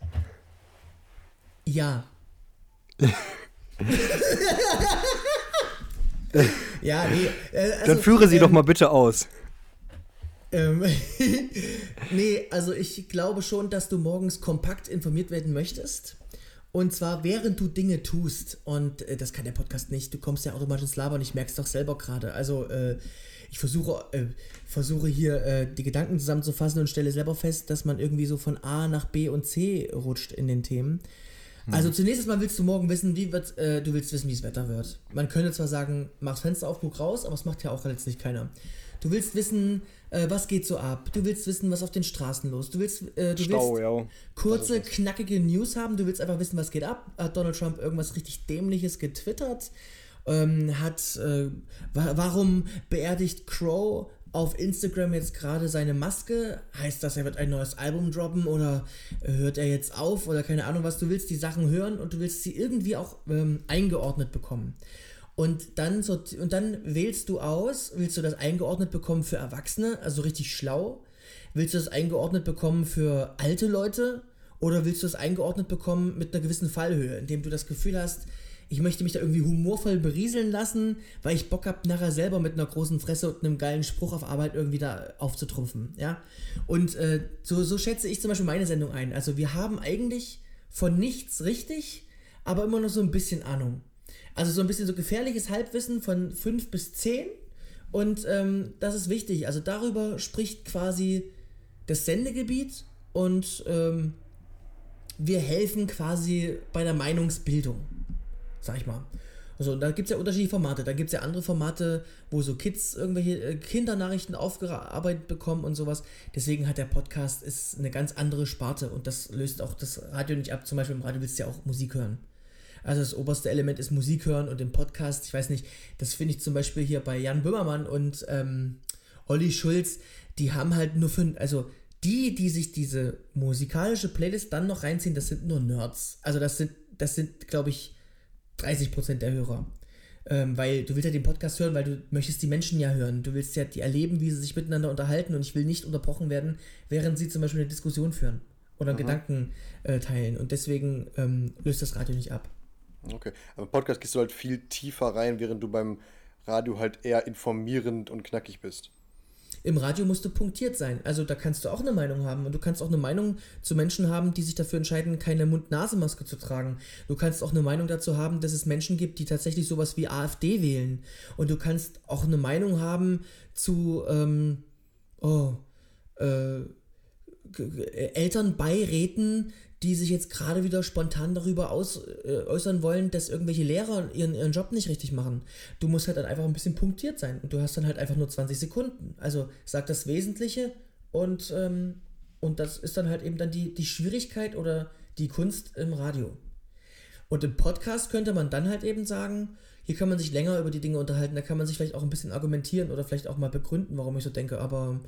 Ja. ja, nee. Äh, also, Dann führe sie ähm, doch mal bitte aus. Ähm, nee, also ich glaube schon, dass du morgens kompakt informiert werden möchtest. Und zwar während du Dinge tust. Und äh, das kann der Podcast nicht. Du kommst ja automatisch ins Labern. Ich merke es doch selber gerade. Also äh, ich versuche, äh, versuche hier äh, die Gedanken zusammenzufassen und stelle selber fest, dass man irgendwie so von A nach B und C rutscht in den Themen. Also zunächst mal willst du morgen wissen, wie wird, äh, du willst wissen, wie das Wetter wird. Man könnte zwar sagen, mach das Fenster auf, guck raus, aber es macht ja auch letztlich keiner. Du willst wissen, äh, was geht so ab. Du willst wissen, was auf den Straßen los. Du willst, äh, du Stau, willst ja. kurze, knackige News haben. Du willst einfach wissen, was geht ab. Hat Donald Trump irgendwas richtig Dämliches getwittert? Ähm, hat, äh, wa warum beerdigt Crow auf Instagram jetzt gerade seine Maske? Heißt das, er wird ein neues Album droppen oder hört er jetzt auf oder keine Ahnung was? Du willst die Sachen hören und du willst sie irgendwie auch ähm, eingeordnet bekommen. Und dann, so, und dann wählst du aus, willst du das eingeordnet bekommen für Erwachsene, also richtig schlau? Willst du das eingeordnet bekommen für alte Leute? Oder willst du es eingeordnet bekommen mit einer gewissen Fallhöhe, indem du das Gefühl hast, ich möchte mich da irgendwie humorvoll berieseln lassen, weil ich Bock habe, nachher selber mit einer großen Fresse und einem geilen Spruch auf Arbeit irgendwie da aufzutrumpfen, ja? Und äh, so, so schätze ich zum Beispiel meine Sendung ein. Also wir haben eigentlich von nichts richtig, aber immer noch so ein bisschen Ahnung. Also so ein bisschen so gefährliches Halbwissen von 5 bis 10. Und ähm, das ist wichtig. Also darüber spricht quasi das Sendegebiet und ähm, wir helfen quasi bei der Meinungsbildung. Sag ich mal. Also da gibt es ja unterschiedliche Formate. Da gibt es ja andere Formate, wo so Kids irgendwelche äh, Kindernachrichten aufgearbeitet bekommen und sowas. Deswegen hat der Podcast ist eine ganz andere Sparte und das löst auch das Radio nicht ab. Zum Beispiel im Radio willst du ja auch Musik hören. Also das oberste Element ist Musik hören und im Podcast, ich weiß nicht, das finde ich zum Beispiel hier bei Jan Böhmermann und ähm, Olli Schulz, die haben halt nur für, also die, die sich diese musikalische Playlist dann noch reinziehen, das sind nur Nerds. Also das sind, das sind, glaube ich, 30% der Hörer. Ähm, weil du willst ja den Podcast hören, weil du möchtest die Menschen ja hören. Du willst ja die erleben, wie sie sich miteinander unterhalten und ich will nicht unterbrochen werden, während sie zum Beispiel eine Diskussion führen oder Gedanken äh, teilen. Und deswegen ähm, löst das Radio nicht ab. Okay. Aber Podcast gehst du halt viel tiefer rein, während du beim Radio halt eher informierend und knackig bist. Im Radio musst du punktiert sein. Also da kannst du auch eine Meinung haben. Und du kannst auch eine Meinung zu Menschen haben, die sich dafür entscheiden, keine Mund-Nase-Maske zu tragen. Du kannst auch eine Meinung dazu haben, dass es Menschen gibt, die tatsächlich sowas wie AfD wählen. Und du kannst auch eine Meinung haben zu, ähm, oh, äh, Elternbeiräten, die sich jetzt gerade wieder spontan darüber aus, äh, äußern wollen, dass irgendwelche Lehrer ihren, ihren Job nicht richtig machen. Du musst halt dann einfach ein bisschen punktiert sein und du hast dann halt einfach nur 20 Sekunden. Also sag das Wesentliche und, ähm, und das ist dann halt eben dann die, die Schwierigkeit oder die Kunst im Radio. Und im Podcast könnte man dann halt eben sagen, hier kann man sich länger über die Dinge unterhalten, da kann man sich vielleicht auch ein bisschen argumentieren oder vielleicht auch mal begründen, warum ich so denke, aber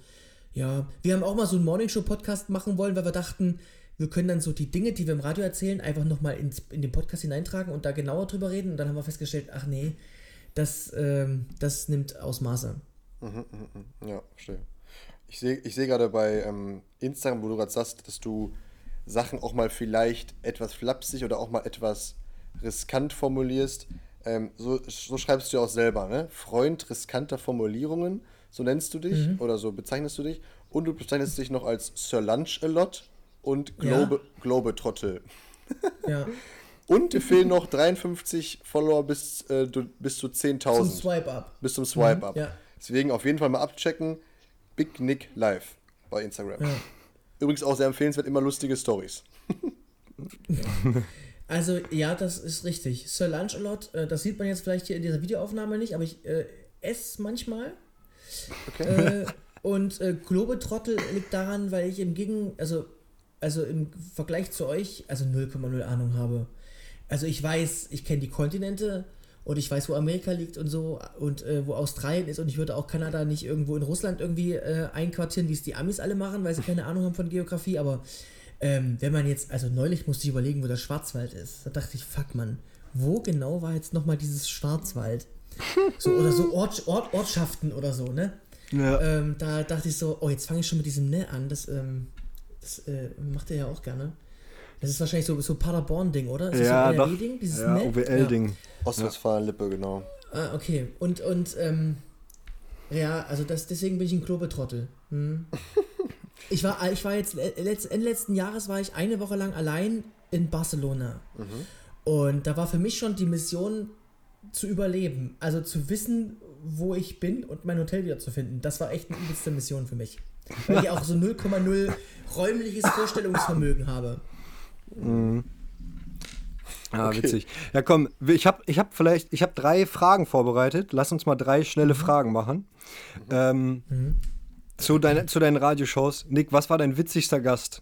ja, wir haben auch mal so einen Morningshow-Podcast machen wollen, weil wir dachten, wir können dann so die Dinge, die wir im Radio erzählen, einfach nochmal in den Podcast hineintragen und da genauer drüber reden. Und dann haben wir festgestellt, ach nee, das, ähm, das nimmt Ausmaße. Mhm, mh, mh. Ja, verstehe. Ich sehe ich seh gerade bei ähm, Instagram, wo du gerade sagst, dass du Sachen auch mal vielleicht etwas flapsig oder auch mal etwas riskant formulierst. Ähm, so, so schreibst du ja auch selber, ne? Freund riskanter Formulierungen, so nennst du dich mhm. oder so bezeichnest du dich. Und du bezeichnest dich noch als Sir Lunch a lot und Globe, ja. Globetrottel. ja. Und dir fehlen noch 53 Follower bis, äh, bis zu 10.000. Zum Swipe-Up. Bis zum Swipe-Up. Mhm, ja. Deswegen auf jeden Fall mal abchecken. Big Nick Live bei Instagram. Ja. Übrigens auch sehr empfehlenswert, immer lustige Stories. also, ja, das ist richtig. Sir Lunch-A-Lot, äh, das sieht man jetzt vielleicht hier in dieser Videoaufnahme nicht, aber ich äh, esse manchmal. Okay. Äh, und äh, Globetrottel liegt daran, weil ich im Gegen, also also im Vergleich zu euch, also 0,0 Ahnung habe. Also ich weiß, ich kenne die Kontinente und ich weiß, wo Amerika liegt und so und äh, wo Australien ist und ich würde auch Kanada nicht irgendwo in Russland irgendwie äh, einquartieren, wie es die Amis alle machen, weil sie keine Ahnung haben von Geografie, aber ähm, wenn man jetzt, also neulich musste ich überlegen, wo der Schwarzwald ist, da dachte ich, fuck man, wo genau war jetzt nochmal dieses Schwarzwald? So, oder so Ort, Ort, Ortschaften oder so, ne? Ja. Ähm, da dachte ich so, oh, jetzt fange ich schon mit diesem Ne an, das, ähm, das äh, macht er ja auch gerne. Das ist wahrscheinlich so, so Paderborn-Ding, oder? Ist ja, das so ein ding Dieses ja, OWL-Ding. Ja. Ostwestfalen-Lippe, genau. Ah, okay. Und, und ähm, ja, also das, deswegen bin ich ein Klobetrottel. Hm. ich, war, ich war jetzt, Ende letzten Jahres war ich eine Woche lang allein in Barcelona. Mhm. Und da war für mich schon die Mission zu überleben. Also zu wissen, wo ich bin und mein Hotel wieder zu finden. Das war echt eine übelste Mission für mich. Weil ich auch so 0,0 räumliches Vorstellungsvermögen habe. Mhm. Ah, okay. witzig. Ja, komm, ich habe ich hab vielleicht, ich habe drei Fragen vorbereitet. Lass uns mal drei schnelle mhm. Fragen machen. Mhm. Ähm, mhm. zu, dein, zu deinen Radioshows. Nick, was war dein witzigster Gast?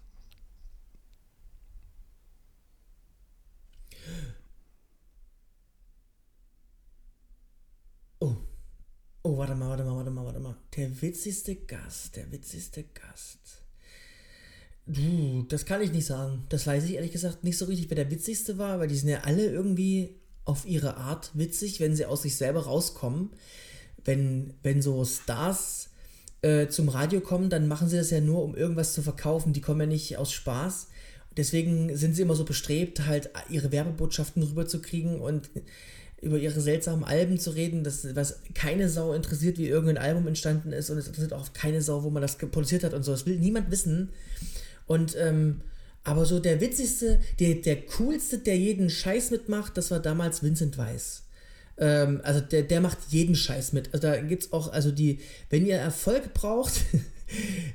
Oh, warte mal, warte mal, warte mal, warte mal. Der witzigste Gast, der witzigste Gast. Du, das kann ich nicht sagen. Das weiß ich ehrlich gesagt nicht so richtig, wer der witzigste war, weil die sind ja alle irgendwie auf ihre Art witzig, wenn sie aus sich selber rauskommen. Wenn, wenn so Stars äh, zum Radio kommen, dann machen sie das ja nur, um irgendwas zu verkaufen. Die kommen ja nicht aus Spaß. Deswegen sind sie immer so bestrebt, halt ihre Werbebotschaften rüberzukriegen und über ihre seltsamen Alben zu reden, das, was keine Sau interessiert, wie irgendein Album entstanden ist und es interessiert auch keine Sau, wo man das produziert hat und so. Das will niemand wissen. Und, ähm, aber so der witzigste, der, der coolste, der jeden Scheiß mitmacht, das war damals Vincent Weiss. Ähm, also der, der macht jeden Scheiß mit. Also da gibt's auch, also die, wenn ihr Erfolg braucht,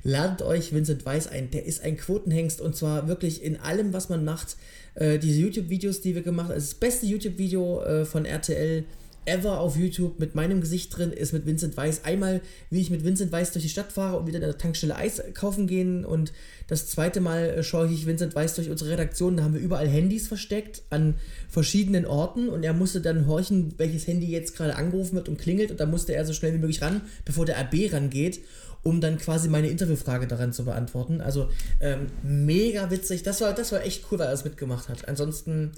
ladet euch Vincent Weiss ein. Der ist ein Quotenhengst und zwar wirklich in allem, was man macht. Äh, diese YouTube-Videos, die wir gemacht haben, das beste YouTube-Video äh, von RTL ever auf YouTube mit meinem Gesicht drin ist mit Vincent Weiss. Einmal, wie ich mit Vincent Weiss durch die Stadt fahre und wieder in der Tankstelle Eis kaufen gehen. Und das zweite Mal äh, schaue ich Vincent Weiss durch unsere Redaktion. Da haben wir überall Handys versteckt an verschiedenen Orten und er musste dann horchen, welches Handy jetzt gerade angerufen wird und klingelt. Und da musste er so schnell wie möglich ran, bevor der AB rangeht um dann quasi meine Interviewfrage daran zu beantworten. Also ähm, mega witzig. Das war, das war echt cool, weil er das mitgemacht hat. Ansonsten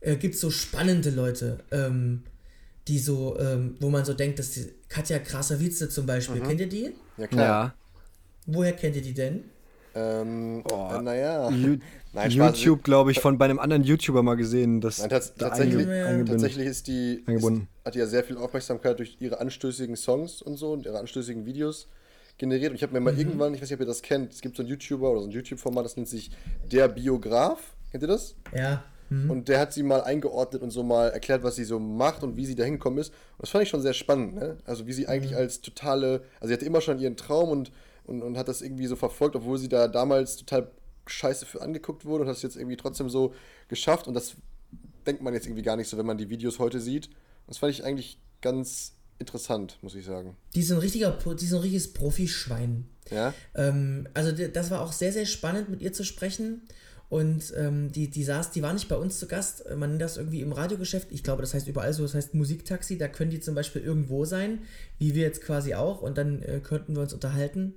äh, gibt es so spannende Leute, ähm, die so, ähm, wo man so denkt, dass die Katja Krasavice zum Beispiel, mhm. kennt ihr die? Ja, klar. Ja. Woher kennt ihr die denn? Ähm, oh, äh, naja. Nein, YouTube, glaube ich, von bei einem anderen YouTuber mal gesehen. Dass Nein, tats da tatsächlich, tatsächlich ist die, ist, hat die ja sehr viel Aufmerksamkeit durch ihre anstößigen Songs und so und ihre anstößigen Videos generiert. Und ich habe mir mal mhm. irgendwann, ich weiß nicht, ob ihr das kennt, es gibt so einen YouTuber oder so ein YouTube-Format, das nennt sich Der Biograf. Kennt ihr das? Ja. Mhm. Und der hat sie mal eingeordnet und so mal erklärt, was sie so macht und wie sie da hingekommen ist. Und das fand ich schon sehr spannend, ne? Also wie sie eigentlich mhm. als totale, also sie hatte immer schon ihren Traum und, und, und hat das irgendwie so verfolgt, obwohl sie da damals total scheiße für angeguckt wurde und hat es jetzt irgendwie trotzdem so geschafft. Und das denkt man jetzt irgendwie gar nicht so, wenn man die Videos heute sieht. Das fand ich eigentlich ganz interessant, muss ich sagen. Die ist ein richtiger, die ist ein richtiges Profischwein. Ja. Ähm, also das war auch sehr, sehr spannend, mit ihr zu sprechen. Und ähm, die, die saß, die war nicht bei uns zu Gast. Man nennt das irgendwie im Radiogeschäft. Ich glaube, das heißt überall so. Das heißt Musiktaxi. Da können die zum Beispiel irgendwo sein, wie wir jetzt quasi auch. Und dann äh, könnten wir uns unterhalten.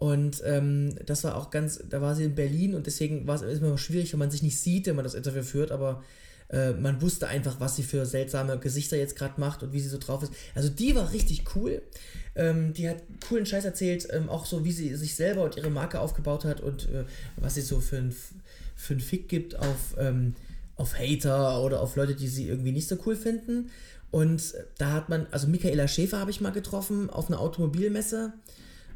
Und ähm, das war auch ganz, da war sie in Berlin und deswegen war es immer schwierig, wenn man sich nicht sieht, wenn man das Interview führt, aber äh, man wusste einfach, was sie für seltsame Gesichter jetzt gerade macht und wie sie so drauf ist. Also die war richtig cool. Ähm, die hat coolen Scheiß erzählt, ähm, auch so, wie sie sich selber und ihre Marke aufgebaut hat und äh, was sie so für ein für einen Fick gibt auf, ähm, auf Hater oder auf Leute, die sie irgendwie nicht so cool finden. Und da hat man, also Michaela Schäfer habe ich mal getroffen auf einer Automobilmesse.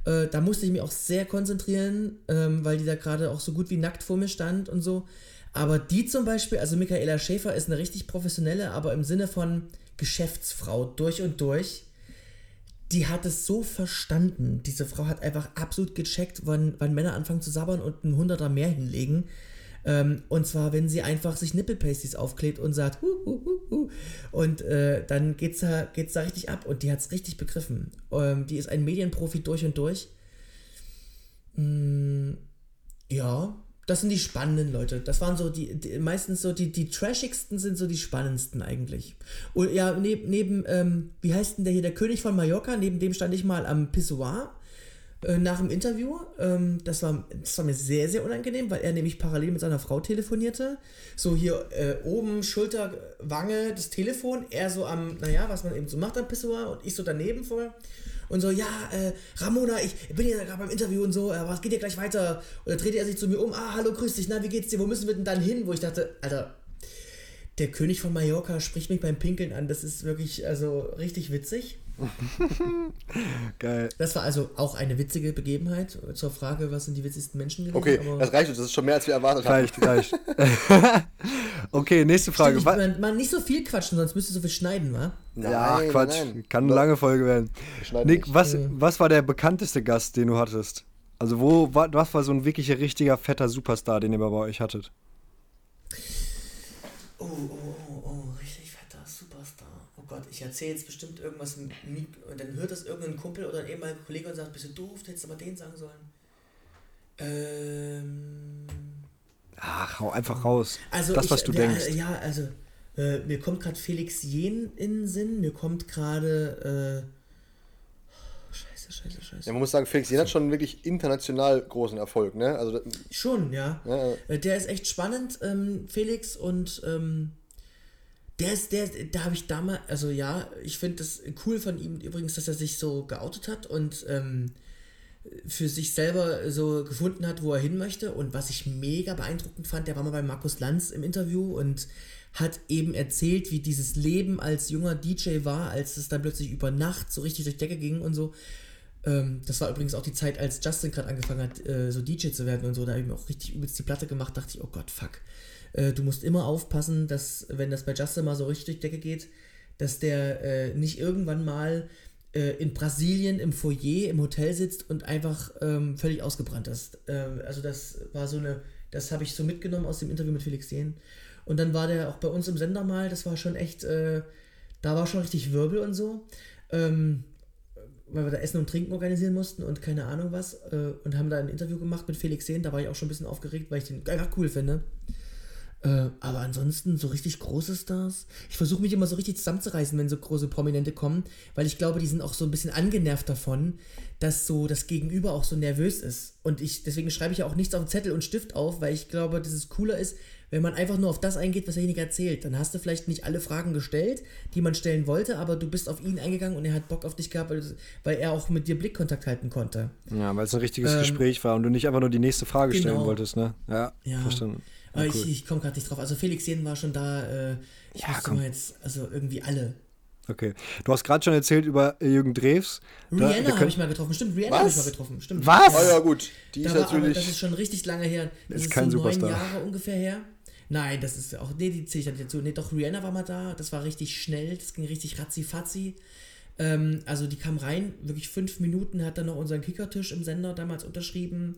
Äh, da musste ich mich auch sehr konzentrieren, ähm, weil die da gerade auch so gut wie nackt vor mir stand und so. Aber die zum Beispiel, also Michaela Schäfer ist eine richtig professionelle, aber im Sinne von Geschäftsfrau durch und durch. Die hat es so verstanden. Diese Frau hat einfach absolut gecheckt, wann, wann Männer anfangen zu sabbern und ein Hunderter mehr hinlegen. Ähm, und zwar, wenn sie einfach sich Nippelpasties aufklebt und sagt, hu, hu, hu, hu. Und äh, dann geht's da, geht's da richtig ab. Und die hat es richtig begriffen. Ähm, die ist ein Medienprofi durch und durch. Mm, ja, das sind die spannenden Leute. Das waren so die, die, meistens so die, die trashigsten sind so die spannendsten eigentlich. Und ja, neben, neben ähm, wie heißt denn der hier, der König von Mallorca, neben dem stand ich mal am Pissoir äh, nach dem Interview. Ähm, das, war, das war mir sehr, sehr unangenehm, weil er nämlich parallel mit seiner Frau telefonierte. So hier äh, oben, Schulter, Wange, das Telefon. Er so am, naja, was man eben so macht am Pissoir und ich so daneben voll. Und so, ja, äh, Ramona, ich bin hier gerade beim Interview und so, aber es geht ja gleich weiter. Und dann drehte er sich zu mir um, ah, hallo, grüß dich, na, wie geht's dir, wo müssen wir denn dann hin? Wo ich dachte, Alter, der König von Mallorca spricht mich beim Pinkeln an, das ist wirklich, also richtig witzig. Geil. Das war also auch eine witzige Begebenheit. Zur Frage, was sind die witzigsten Menschen gewesen? Okay, das reicht uns. Das ist schon mehr, als wir erwartet haben. Reicht, reicht. okay, nächste Frage. Stimmt, ich, man, man, nicht so viel quatschen, sonst müsste so viel schneiden, wa? Nein, ja, Quatsch. Nein. Kann eine lange Folge werden. Nick, was, was war der bekannteste Gast, den du hattest? Also, wo, was war so ein wirklich richtiger, fetter Superstar, den ihr bei euch hattet? Oh, oh, oh Gott, ich erzähle jetzt bestimmt irgendwas und dann hört das irgendein Kumpel oder ein ehemaliger Kollege und sagt, bist du doof, du hättest aber den sagen sollen. Ähm. Ach, hau einfach raus. Also das, ich, was du der, denkst. Ja, also äh, mir kommt gerade Felix Jen in den Sinn, mir kommt gerade. Äh, scheiße, scheiße, scheiße. Ja, man muss sagen, Felix Jen hat schon wirklich international großen Erfolg, ne? Also, schon, ja. ja also der ist echt spannend, ähm, Felix, und. Ähm, der ist, der, da habe ich damals, also ja, ich finde das cool von ihm übrigens, dass er sich so geoutet hat und ähm, für sich selber so gefunden hat, wo er hin möchte. Und was ich mega beeindruckend fand, der war mal bei Markus Lanz im Interview und hat eben erzählt, wie dieses Leben als junger DJ war, als es dann plötzlich über Nacht so richtig durch Decke ging und so. Ähm, das war übrigens auch die Zeit, als Justin gerade angefangen hat, äh, so DJ zu werden und so. Da habe ich mir auch richtig übelst die Platte gemacht, dachte ich, oh Gott, fuck. Äh, du musst immer aufpassen, dass, wenn das bei Justin mal so richtig durch Decke geht, dass der äh, nicht irgendwann mal äh, in Brasilien im Foyer im Hotel sitzt und einfach ähm, völlig ausgebrannt ist. Ähm, also das war so eine, das habe ich so mitgenommen aus dem Interview mit Felix Jähn. Und dann war der auch bei uns im Sender mal, das war schon echt, äh, da war schon richtig Wirbel und so. Ähm, weil wir da Essen und Trinken organisieren mussten und keine Ahnung was. Äh, und haben da ein Interview gemacht mit Felix Sehn. Da war ich auch schon ein bisschen aufgeregt, weil ich den einfach cool finde. Äh, aber ansonsten so richtig große Stars. Ich versuche mich immer so richtig zusammenzureißen, wenn so große Prominente kommen, weil ich glaube, die sind auch so ein bisschen angenervt davon, dass so das Gegenüber auch so nervös ist. Und ich, deswegen schreibe ich ja auch nichts auf Zettel und Stift auf, weil ich glaube, dass es cooler ist, wenn man einfach nur auf das eingeht, was derjenige erzählt. Dann hast du vielleicht nicht alle Fragen gestellt, die man stellen wollte, aber du bist auf ihn eingegangen und er hat Bock auf dich gehabt, weil, er auch mit dir Blickkontakt halten konnte. Ja, weil es ein richtiges ähm, Gespräch war und du nicht einfach nur die nächste Frage genau. stellen wolltest, ne? Ja, ja. verstanden. Ja, cool. Ich, ich komme gerade nicht drauf. Also Felix Jen war schon da. Äh, ich ja, komm. jetzt, also irgendwie alle. Okay. Du hast gerade schon erzählt über Jürgen Drews. Rihanna habe ich mal getroffen. Stimmt, Rihanna habe ich mal getroffen. Stimmt. Was? Ah ja, gut. Die da ist natürlich. Aber das ist schon richtig lange her. Das Ist ist, kein so neun Superstar. Jahre ungefähr her. Nein, das ist auch. Nee, die zähle ich nicht dazu. Nee, doch, Rihanna war mal da. Das war richtig schnell. Das ging richtig ratzi-fatzi. Ähm, also die kam rein, wirklich fünf Minuten, hat dann noch unseren Kickertisch im Sender damals unterschrieben.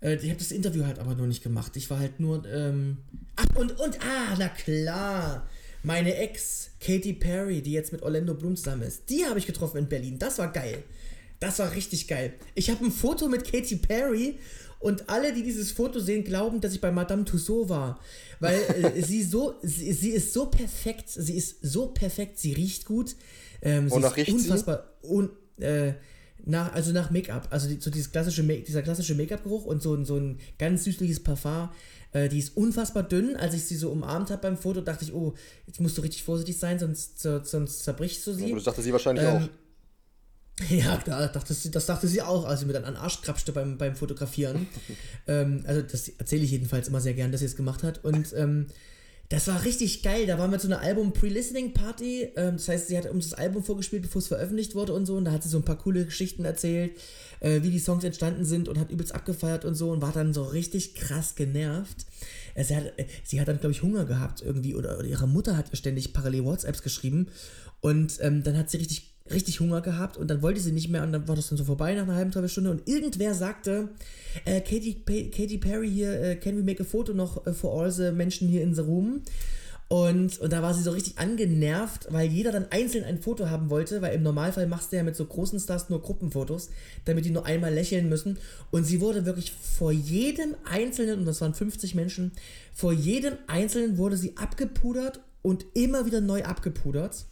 Äh, ich habe das Interview halt aber noch nicht gemacht. Ich war halt nur. Ähm, ach, und, und, ah, na klar. Meine Ex, Katy Perry, die jetzt mit Orlando Bloom zusammen ist, die habe ich getroffen in Berlin. Das war geil. Das war richtig geil. Ich habe ein Foto mit Katy Perry und alle, die dieses Foto sehen, glauben, dass ich bei Madame Tussauds war. Weil äh, sie so, sie, sie ist so perfekt, sie ist so perfekt, sie riecht gut. Ähm, sie ist riecht sie? unfassbar. Un, äh, nach, also nach Make-up. Also die, so dieses klassische dieser klassische Make-up-Geruch und so, ein- so ein ganz süßliches Parfum. Äh, die ist unfassbar dünn. Als ich sie so umarmt habe beim Foto, dachte ich, oh, jetzt musst du richtig vorsichtig sein, sonst, so- sonst zerbrichst du sie. Aber das dachte sie wahrscheinlich Ähm, auch. Ja, klar, dachte sie, das dachte sie auch, als sie mir dann an den Arsch krapschte beim, beim Fotografieren. ähm, also das erzähle ich jedenfalls immer sehr gern, dass sie es gemacht hat. Und ähm, das war richtig geil. Da waren wir zu einer Album-Pre-Listening-Party. Ähm, das heißt, sie hat uns das Album vorgespielt, bevor es veröffentlicht wurde und so. Und da hat sie so ein paar coole Geschichten erzählt, äh, wie die Songs entstanden sind und hat übelst abgefeiert und so und war dann so richtig krass genervt. Äh, Sie hat, äh, sie hat dann, glaube ich, Hunger gehabt irgendwie oder, oder ihre Mutter hat ihr ständig parallel WhatsApps geschrieben. Und ähm, dann hat sie richtig richtig Hunger gehabt und dann wollte sie nicht mehr und dann war das dann so vorbei nach einer halben, dreiviertel Stunde und irgendwer sagte, äh, Katy, Katy Perry hier, äh, can we make a photo noch äh, for all the Menschen hier in the room? Und, und da war sie so richtig angenervt, weil jeder dann einzeln ein Foto haben wollte, weil im Normalfall machst du ja mit so großen Stars nur Gruppenfotos, damit die nur einmal lächeln müssen. Und sie wurde wirklich vor jedem Einzelnen, und das waren 50 Menschen, vor jedem Einzelnen wurde sie abgepudert und immer wieder neu abgepudert.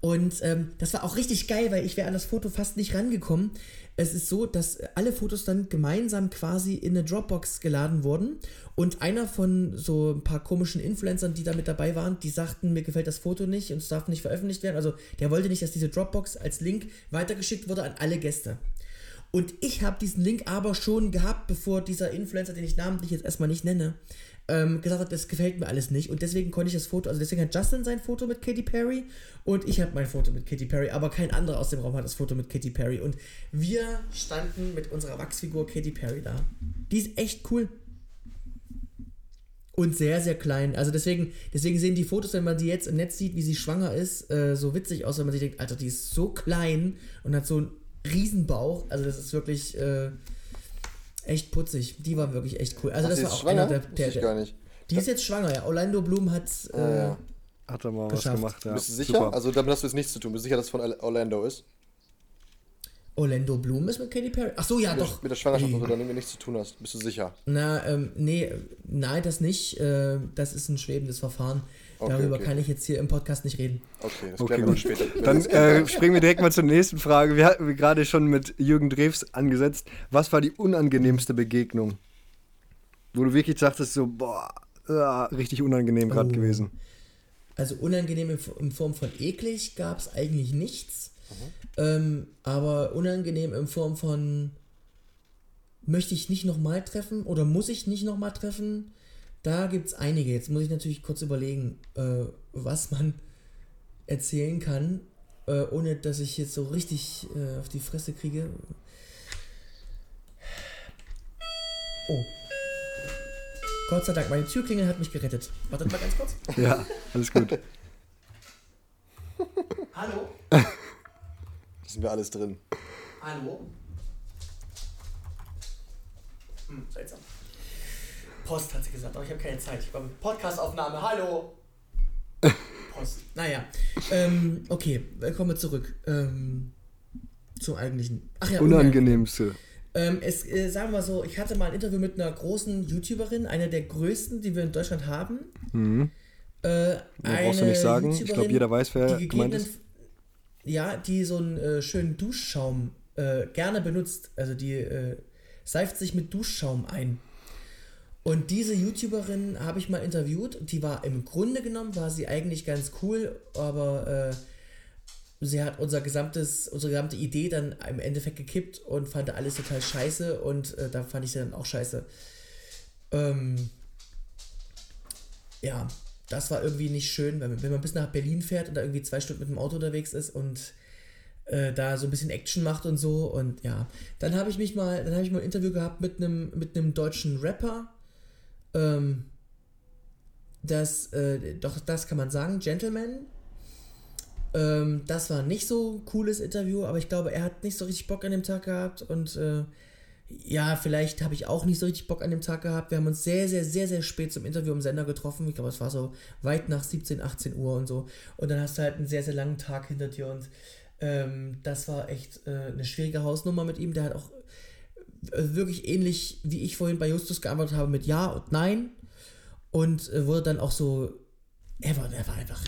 Und ähm, das war auch richtig geil, weil ich wäre an das Foto fast nicht rangekommen. Es ist so, dass alle Fotos dann gemeinsam quasi in eine Dropbox geladen wurden. Und einer von so ein paar komischen Influencern, die da mit dabei waren, die sagten, mir gefällt das Foto nicht und es darf nicht veröffentlicht werden. Also der wollte nicht, dass diese Dropbox als Link weitergeschickt wurde an alle Gäste. Und ich habe diesen Link aber schon gehabt, bevor dieser Influencer, den ich namentlich jetzt erstmal nicht nenne, ähm, gesagt hat, das gefällt mir alles nicht. Und deswegen konnte ich das Foto, also deswegen hat Justin sein Foto mit Katy Perry und ich habe mein Foto mit Katy Perry, aber kein anderer aus dem Raum hat das Foto mit Katy Perry. Und wir standen mit unserer Wachsfigur Katy Perry da. Die ist echt cool. Und sehr, sehr klein. Also deswegen, deswegen sehen die Fotos, wenn man die jetzt im Netz sieht, wie sie schwanger ist, äh, so witzig aus, wenn man sich denkt, Alter, die ist so klein und hat so einen Riesenbauch. Also das ist wirklich äh, echt putzig. Die war wirklich echt cool. Also Ach, das war auch schwanger? einer der, der, ich gar nicht. Die ist jetzt schwanger, ja. Orlando Bloom hat äh, Ah, ja. Hat er mal Geschafft. was gemacht, ja. Bist du sicher? Super. Also damit hast du jetzt nichts zu tun. Bist du sicher, dass es von Orlando ist? Orlando Bloom ist mit Katy Perry. Ach so, ja, Mit der- doch. Mit der Schwangerschaft Ey. oder damit nichts zu tun hast. Bist du sicher? Na, ähm, nee, nein, das nicht. Äh, das ist ein schwebendes Verfahren. Okay, Darüber okay. kann ich jetzt hier im Podcast nicht reden. Okay, das Okay, klären wir dann gut. später. Dann äh, springen wir direkt mal zur nächsten Frage. Wir hatten gerade schon mit Jürgen Drews angesetzt. Was war die unangenehmste Begegnung? Wo du wirklich dachtest, so, boah, ah, richtig unangenehm gerade Oh. gewesen. Also unangenehm in, in Form von eklig gab es eigentlich nichts. Ähm, aber unangenehm in Form von möchte ich nicht nochmal treffen oder muss ich nicht nochmal treffen? Da gibt es einige. Jetzt muss ich natürlich kurz überlegen, äh, was man erzählen kann, äh, ohne dass ich jetzt so richtig äh, auf die Fresse kriege. Oh. Gott sei Dank, meine Türklingel hat mich gerettet. Wartet mal ganz kurz. Ja, alles gut. Hallo? Da sind wir alles drin. Hallo? Hm, seltsam. Post hat sie gesagt, aber ich habe keine Zeit. Ich war mit Podcastaufnahme. Hallo? Post. Naja. Ähm, okay, kommen wir zurück. Ähm, zum eigentlichen. Ach ja, Unangenehmste. Ähm, es, äh, sagen wir so, ich hatte mal ein Interview mit einer großen YouTuberin, einer der größten, die wir in Deutschland haben. Mhm. Äh, brauchst du nicht sagen. Ich glaube, jeder weiß, wer gemeint ist. ja, die so einen äh, schönen Duschschaum äh, gerne benutzt. Also die äh, seift sich mit Duschschaum ein. Und diese YouTuberin habe ich mal interviewt. Die war im Grunde genommen, war sie eigentlich ganz cool, aber äh, sie hat unser gesamtes, unsere gesamte Idee dann im Endeffekt gekippt und fand alles total scheiße und äh, da fand ich sie dann auch scheiße. Ähm, ja, das war irgendwie nicht schön, wenn, wenn man bis nach Berlin fährt und da irgendwie zwei Stunden mit dem Auto unterwegs ist und äh, da so ein bisschen Action macht und so. Und ja, dann habe ich mich mal, dann habe ich mal ein Interview gehabt mit einem mit einem deutschen Rapper. Ähm, das, äh, doch, das kann man sagen, Gentleman. Ähm, das war nicht so ein cooles Interview, aber ich glaube, er hat nicht so richtig Bock an dem Tag gehabt und äh, ja, vielleicht habe ich auch nicht so richtig Bock an dem Tag gehabt. Wir haben uns sehr, sehr, sehr, sehr spät zum Interview im Sender getroffen. Ich glaube, es war so weit nach 17, 18 Uhr und so. Und dann hast du halt einen sehr, sehr langen Tag hinter dir und ähm, das war echt äh, eine schwierige Hausnummer mit ihm. Der hat auch wirklich ähnlich, wie ich vorhin bei Justus geantwortet habe, mit Ja und Nein. Und äh, wurde dann auch so, er war, er war einfach,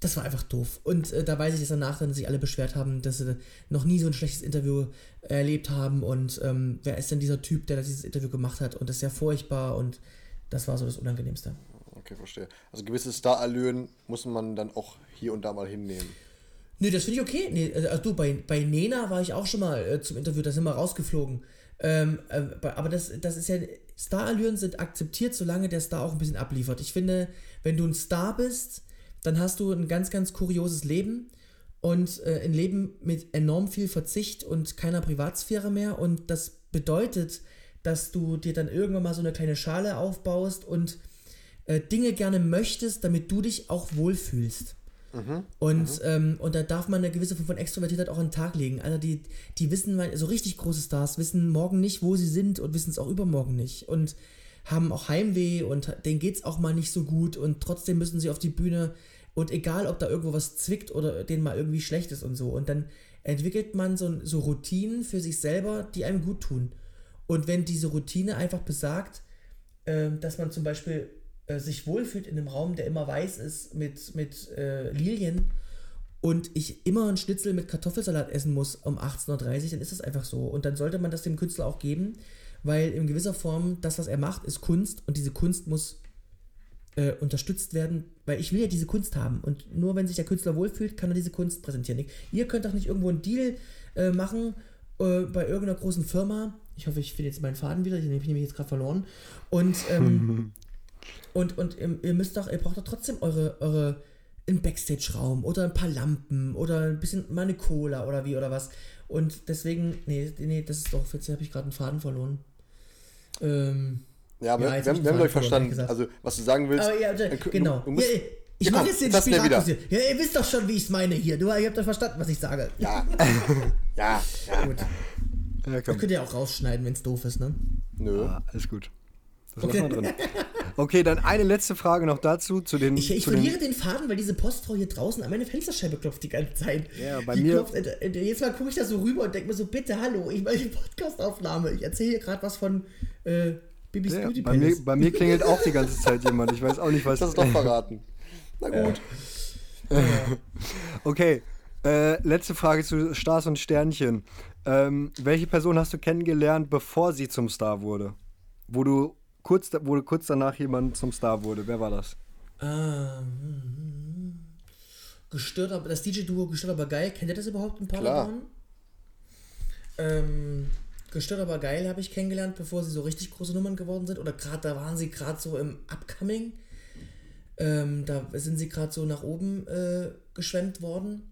das war einfach doof. Und äh, da weiß ich dass danach dann sich alle beschwert haben, dass sie noch nie so ein schlechtes Interview erlebt haben. Und ähm, wer ist denn dieser Typ, der dieses Interview gemacht hat? Und das ist ja furchtbar und das war so das Unangenehmste. Okay, verstehe. Also gewisse Starallüren muss man dann auch hier und da mal hinnehmen. Nee, das finde ich okay. Nee, also du, bei, bei Nena war ich auch schon mal äh, zum Interview, da sind wir rausgeflogen. Ähm, äh, aber das, das ist ja, Starallüren sind akzeptiert, solange der Star auch ein bisschen abliefert. Ich finde, wenn du ein Star bist, dann hast du ein ganz, ganz kurioses Leben und äh, ein Leben mit enorm viel Verzicht und keiner Privatsphäre mehr. Und das bedeutet, dass du dir dann irgendwann mal so eine kleine Schale aufbaust und äh, Dinge gerne möchtest, damit du dich auch wohlfühlst. Mhm. Und, mhm. Ähm, und da darf man eine gewisse Form von Extrovertiertheit auch an den Tag legen. Also die, die wissen, so richtig große Stars wissen morgen nicht, wo sie sind und wissen es auch übermorgen nicht. Und haben auch Heimweh und denen geht es auch mal nicht so gut und trotzdem müssen sie auf die Bühne und egal, ob da irgendwo was zwickt oder denen mal irgendwie schlecht ist und so. Und dann entwickelt man so, so Routinen für sich selber, die einem gut tun. Und wenn diese Routine einfach besagt, äh, dass man zum Beispiel äh, sich wohlfühlt in einem Raum, der immer weiß ist mit, mit äh, Lilien und ich immer einen Schnitzel mit Kartoffelsalat essen muss um 18.30 Uhr, dann ist das einfach so. Und dann sollte man das dem Künstler auch geben, weil in gewisser Form das, was er macht, ist Kunst und diese Kunst muss äh, unterstützt werden, weil ich will ja diese Kunst haben und nur wenn sich der Künstler wohlfühlt, kann er diese Kunst präsentieren. Ihr könnt doch nicht irgendwo einen Deal äh, machen äh, bei irgendeiner großen Firma. Ich hoffe, ich finde jetzt meinen Faden wieder, den habe ich nämlich jetzt gerade verloren. Und, ähm, und, und ihr müsst doch, ihr braucht doch trotzdem eure, eure einen Backstage-Raum oder ein paar Lampen oder ein bisschen mal eine Cola oder wie oder was. Und deswegen, nee, nee, das ist doch, jetzt habe ich gerade einen Faden verloren. Ähm, ja, aber ja, wir, haben, wir haben euch verstanden. Also, was du sagen willst. Aber ja, genau. Du musst, ja, ich mache jetzt den Spiel wieder. Ja, ihr wisst doch schon, wie ich es meine hier. Du, ihr habt doch verstanden, was ich sage. Ja. ja, ja. Gut. Ja, das könnt ihr auch rausschneiden, wenn es doof ist, ne? Nö. Ah, alles gut. Das okay. drin. Okay, dann eine letzte Frage noch dazu. Zu den, ich ich zu verliere den, den Faden, weil diese Postfrau hier draußen an meine Fensterscheibe klopft die ganze Zeit. Ja, bei die mir. Klopft, äh, äh, jetzt mal gucke ich da so rüber und denke mir so: bitte, hallo, ich mache die Podcastaufnahme. Ich erzähle hier gerade was von äh, Bibis ja, Beauty bei mir, bei mir klingelt auch die ganze Zeit jemand. Ich weiß auch nicht, was. Das ist doch verraten. Na gut. okay. Äh, letzte Frage zu Stars und Sternchen. Ähm, welche Person hast du kennengelernt, bevor sie zum Star wurde? Wo du kurz, wo kurz danach jemand zum Star wurde. Wer war das? Ähm, gestört, aber das DJ-Duo gestört aber geil. Kennt ihr das überhaupt in Paderborn? Ähm, Gestört aber geil habe ich kennengelernt, bevor sie so richtig große Nummern geworden sind. Oder gerade da waren sie gerade so im Upcoming. Ähm, da sind sie gerade so nach oben äh, geschwemmt worden.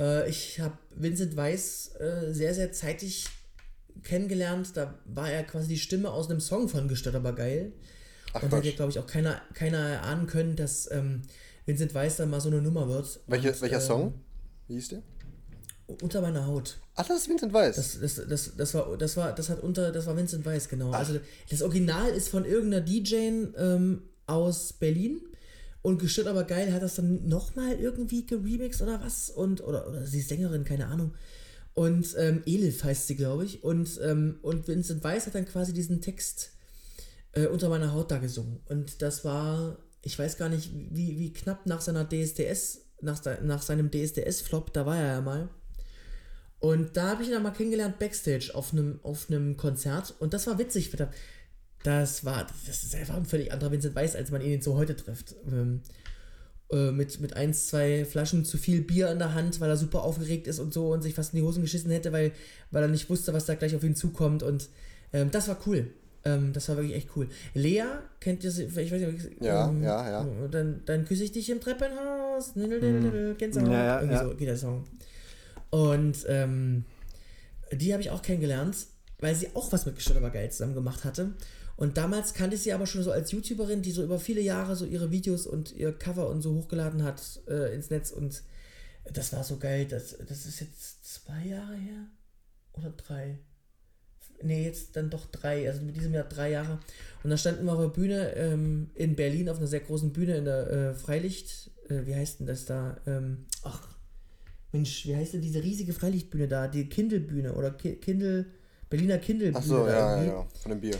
Äh, ich habe Vincent Weiss äh, sehr, sehr zeitig kennengelernt. Da war er quasi die Stimme aus einem Song von Gestört aber geil. Ach, Und da hätte, glaube ich, auch keiner, keiner erahnen können, dass ähm, Vincent Weiss dann mal so eine Nummer wird. Welche, Und, welcher ähm, Song? Wie hieß der? Unter meiner Haut. Ach, das ist Vincent Weiss. Das, das, das, das, war, das, war, das hat unter, das war Vincent Weiss, genau. Ach. Also das Original ist von irgendeiner DJ ähm, aus Berlin. Und gestört aber geil hat das dann nochmal irgendwie geremixed oder was? Und, oder, oder sie ist Sängerin, keine Ahnung. Und ähm, Elif heißt sie, glaube ich. Und, ähm, und Vincent Weiss hat dann quasi diesen Text äh, unter meiner Haut da gesungen. Und das war, ich weiß gar nicht, wie, wie knapp nach seiner DSDS, nach, nach seinem DSDS-Flop, da war er ja mal. Und da habe ich ihn dann mal kennengelernt backstage auf einem auf Konzert und das war witzig. Das war, das ist einfach ein völlig anderer Vincent Weiss, als man ihn so heute trifft. Ähm, äh, mit, mit eins, zwei Flaschen zu viel Bier in der Hand, weil er super aufgeregt ist und so und sich fast in die Hosen geschissen hätte, weil, weil er nicht wusste, was da gleich auf ihn zukommt. Und ähm, das war cool. Ähm, das war wirklich echt cool. Lea, kennt ihr sie? Ich weiß nicht, Ja, ähm, ja, ja. Dann, dann küsse ich dich im Treppenhaus. Kennst du Ja, ja, Irgendwie ja. so geht der Song. Und ähm, die habe ich auch kennengelernt, weil sie auch was mit Gestört aber geil zusammen gemacht hatte. Und damals kannte ich sie aber schon so als YouTuberin, die so über viele Jahre so ihre Videos und ihr Cover und so hochgeladen hat äh, ins Netz. Und das war so geil. Das, das ist jetzt zwei Jahre her? Oder drei? Nee, jetzt dann doch drei. Also mit diesem Jahr drei Jahre. Und da standen wir auf der Bühne ähm, in Berlin, auf einer sehr großen Bühne in der äh, Freilicht. Äh, wie heißt denn das da? Ähm, ach, Mensch, wie heißt denn diese riesige Freilichtbühne da? Die Kindle-Bühne oder Ki Kindle, Berliner Kindle-Bühne. Achso, da ja, ja, ja. Von dem Bier.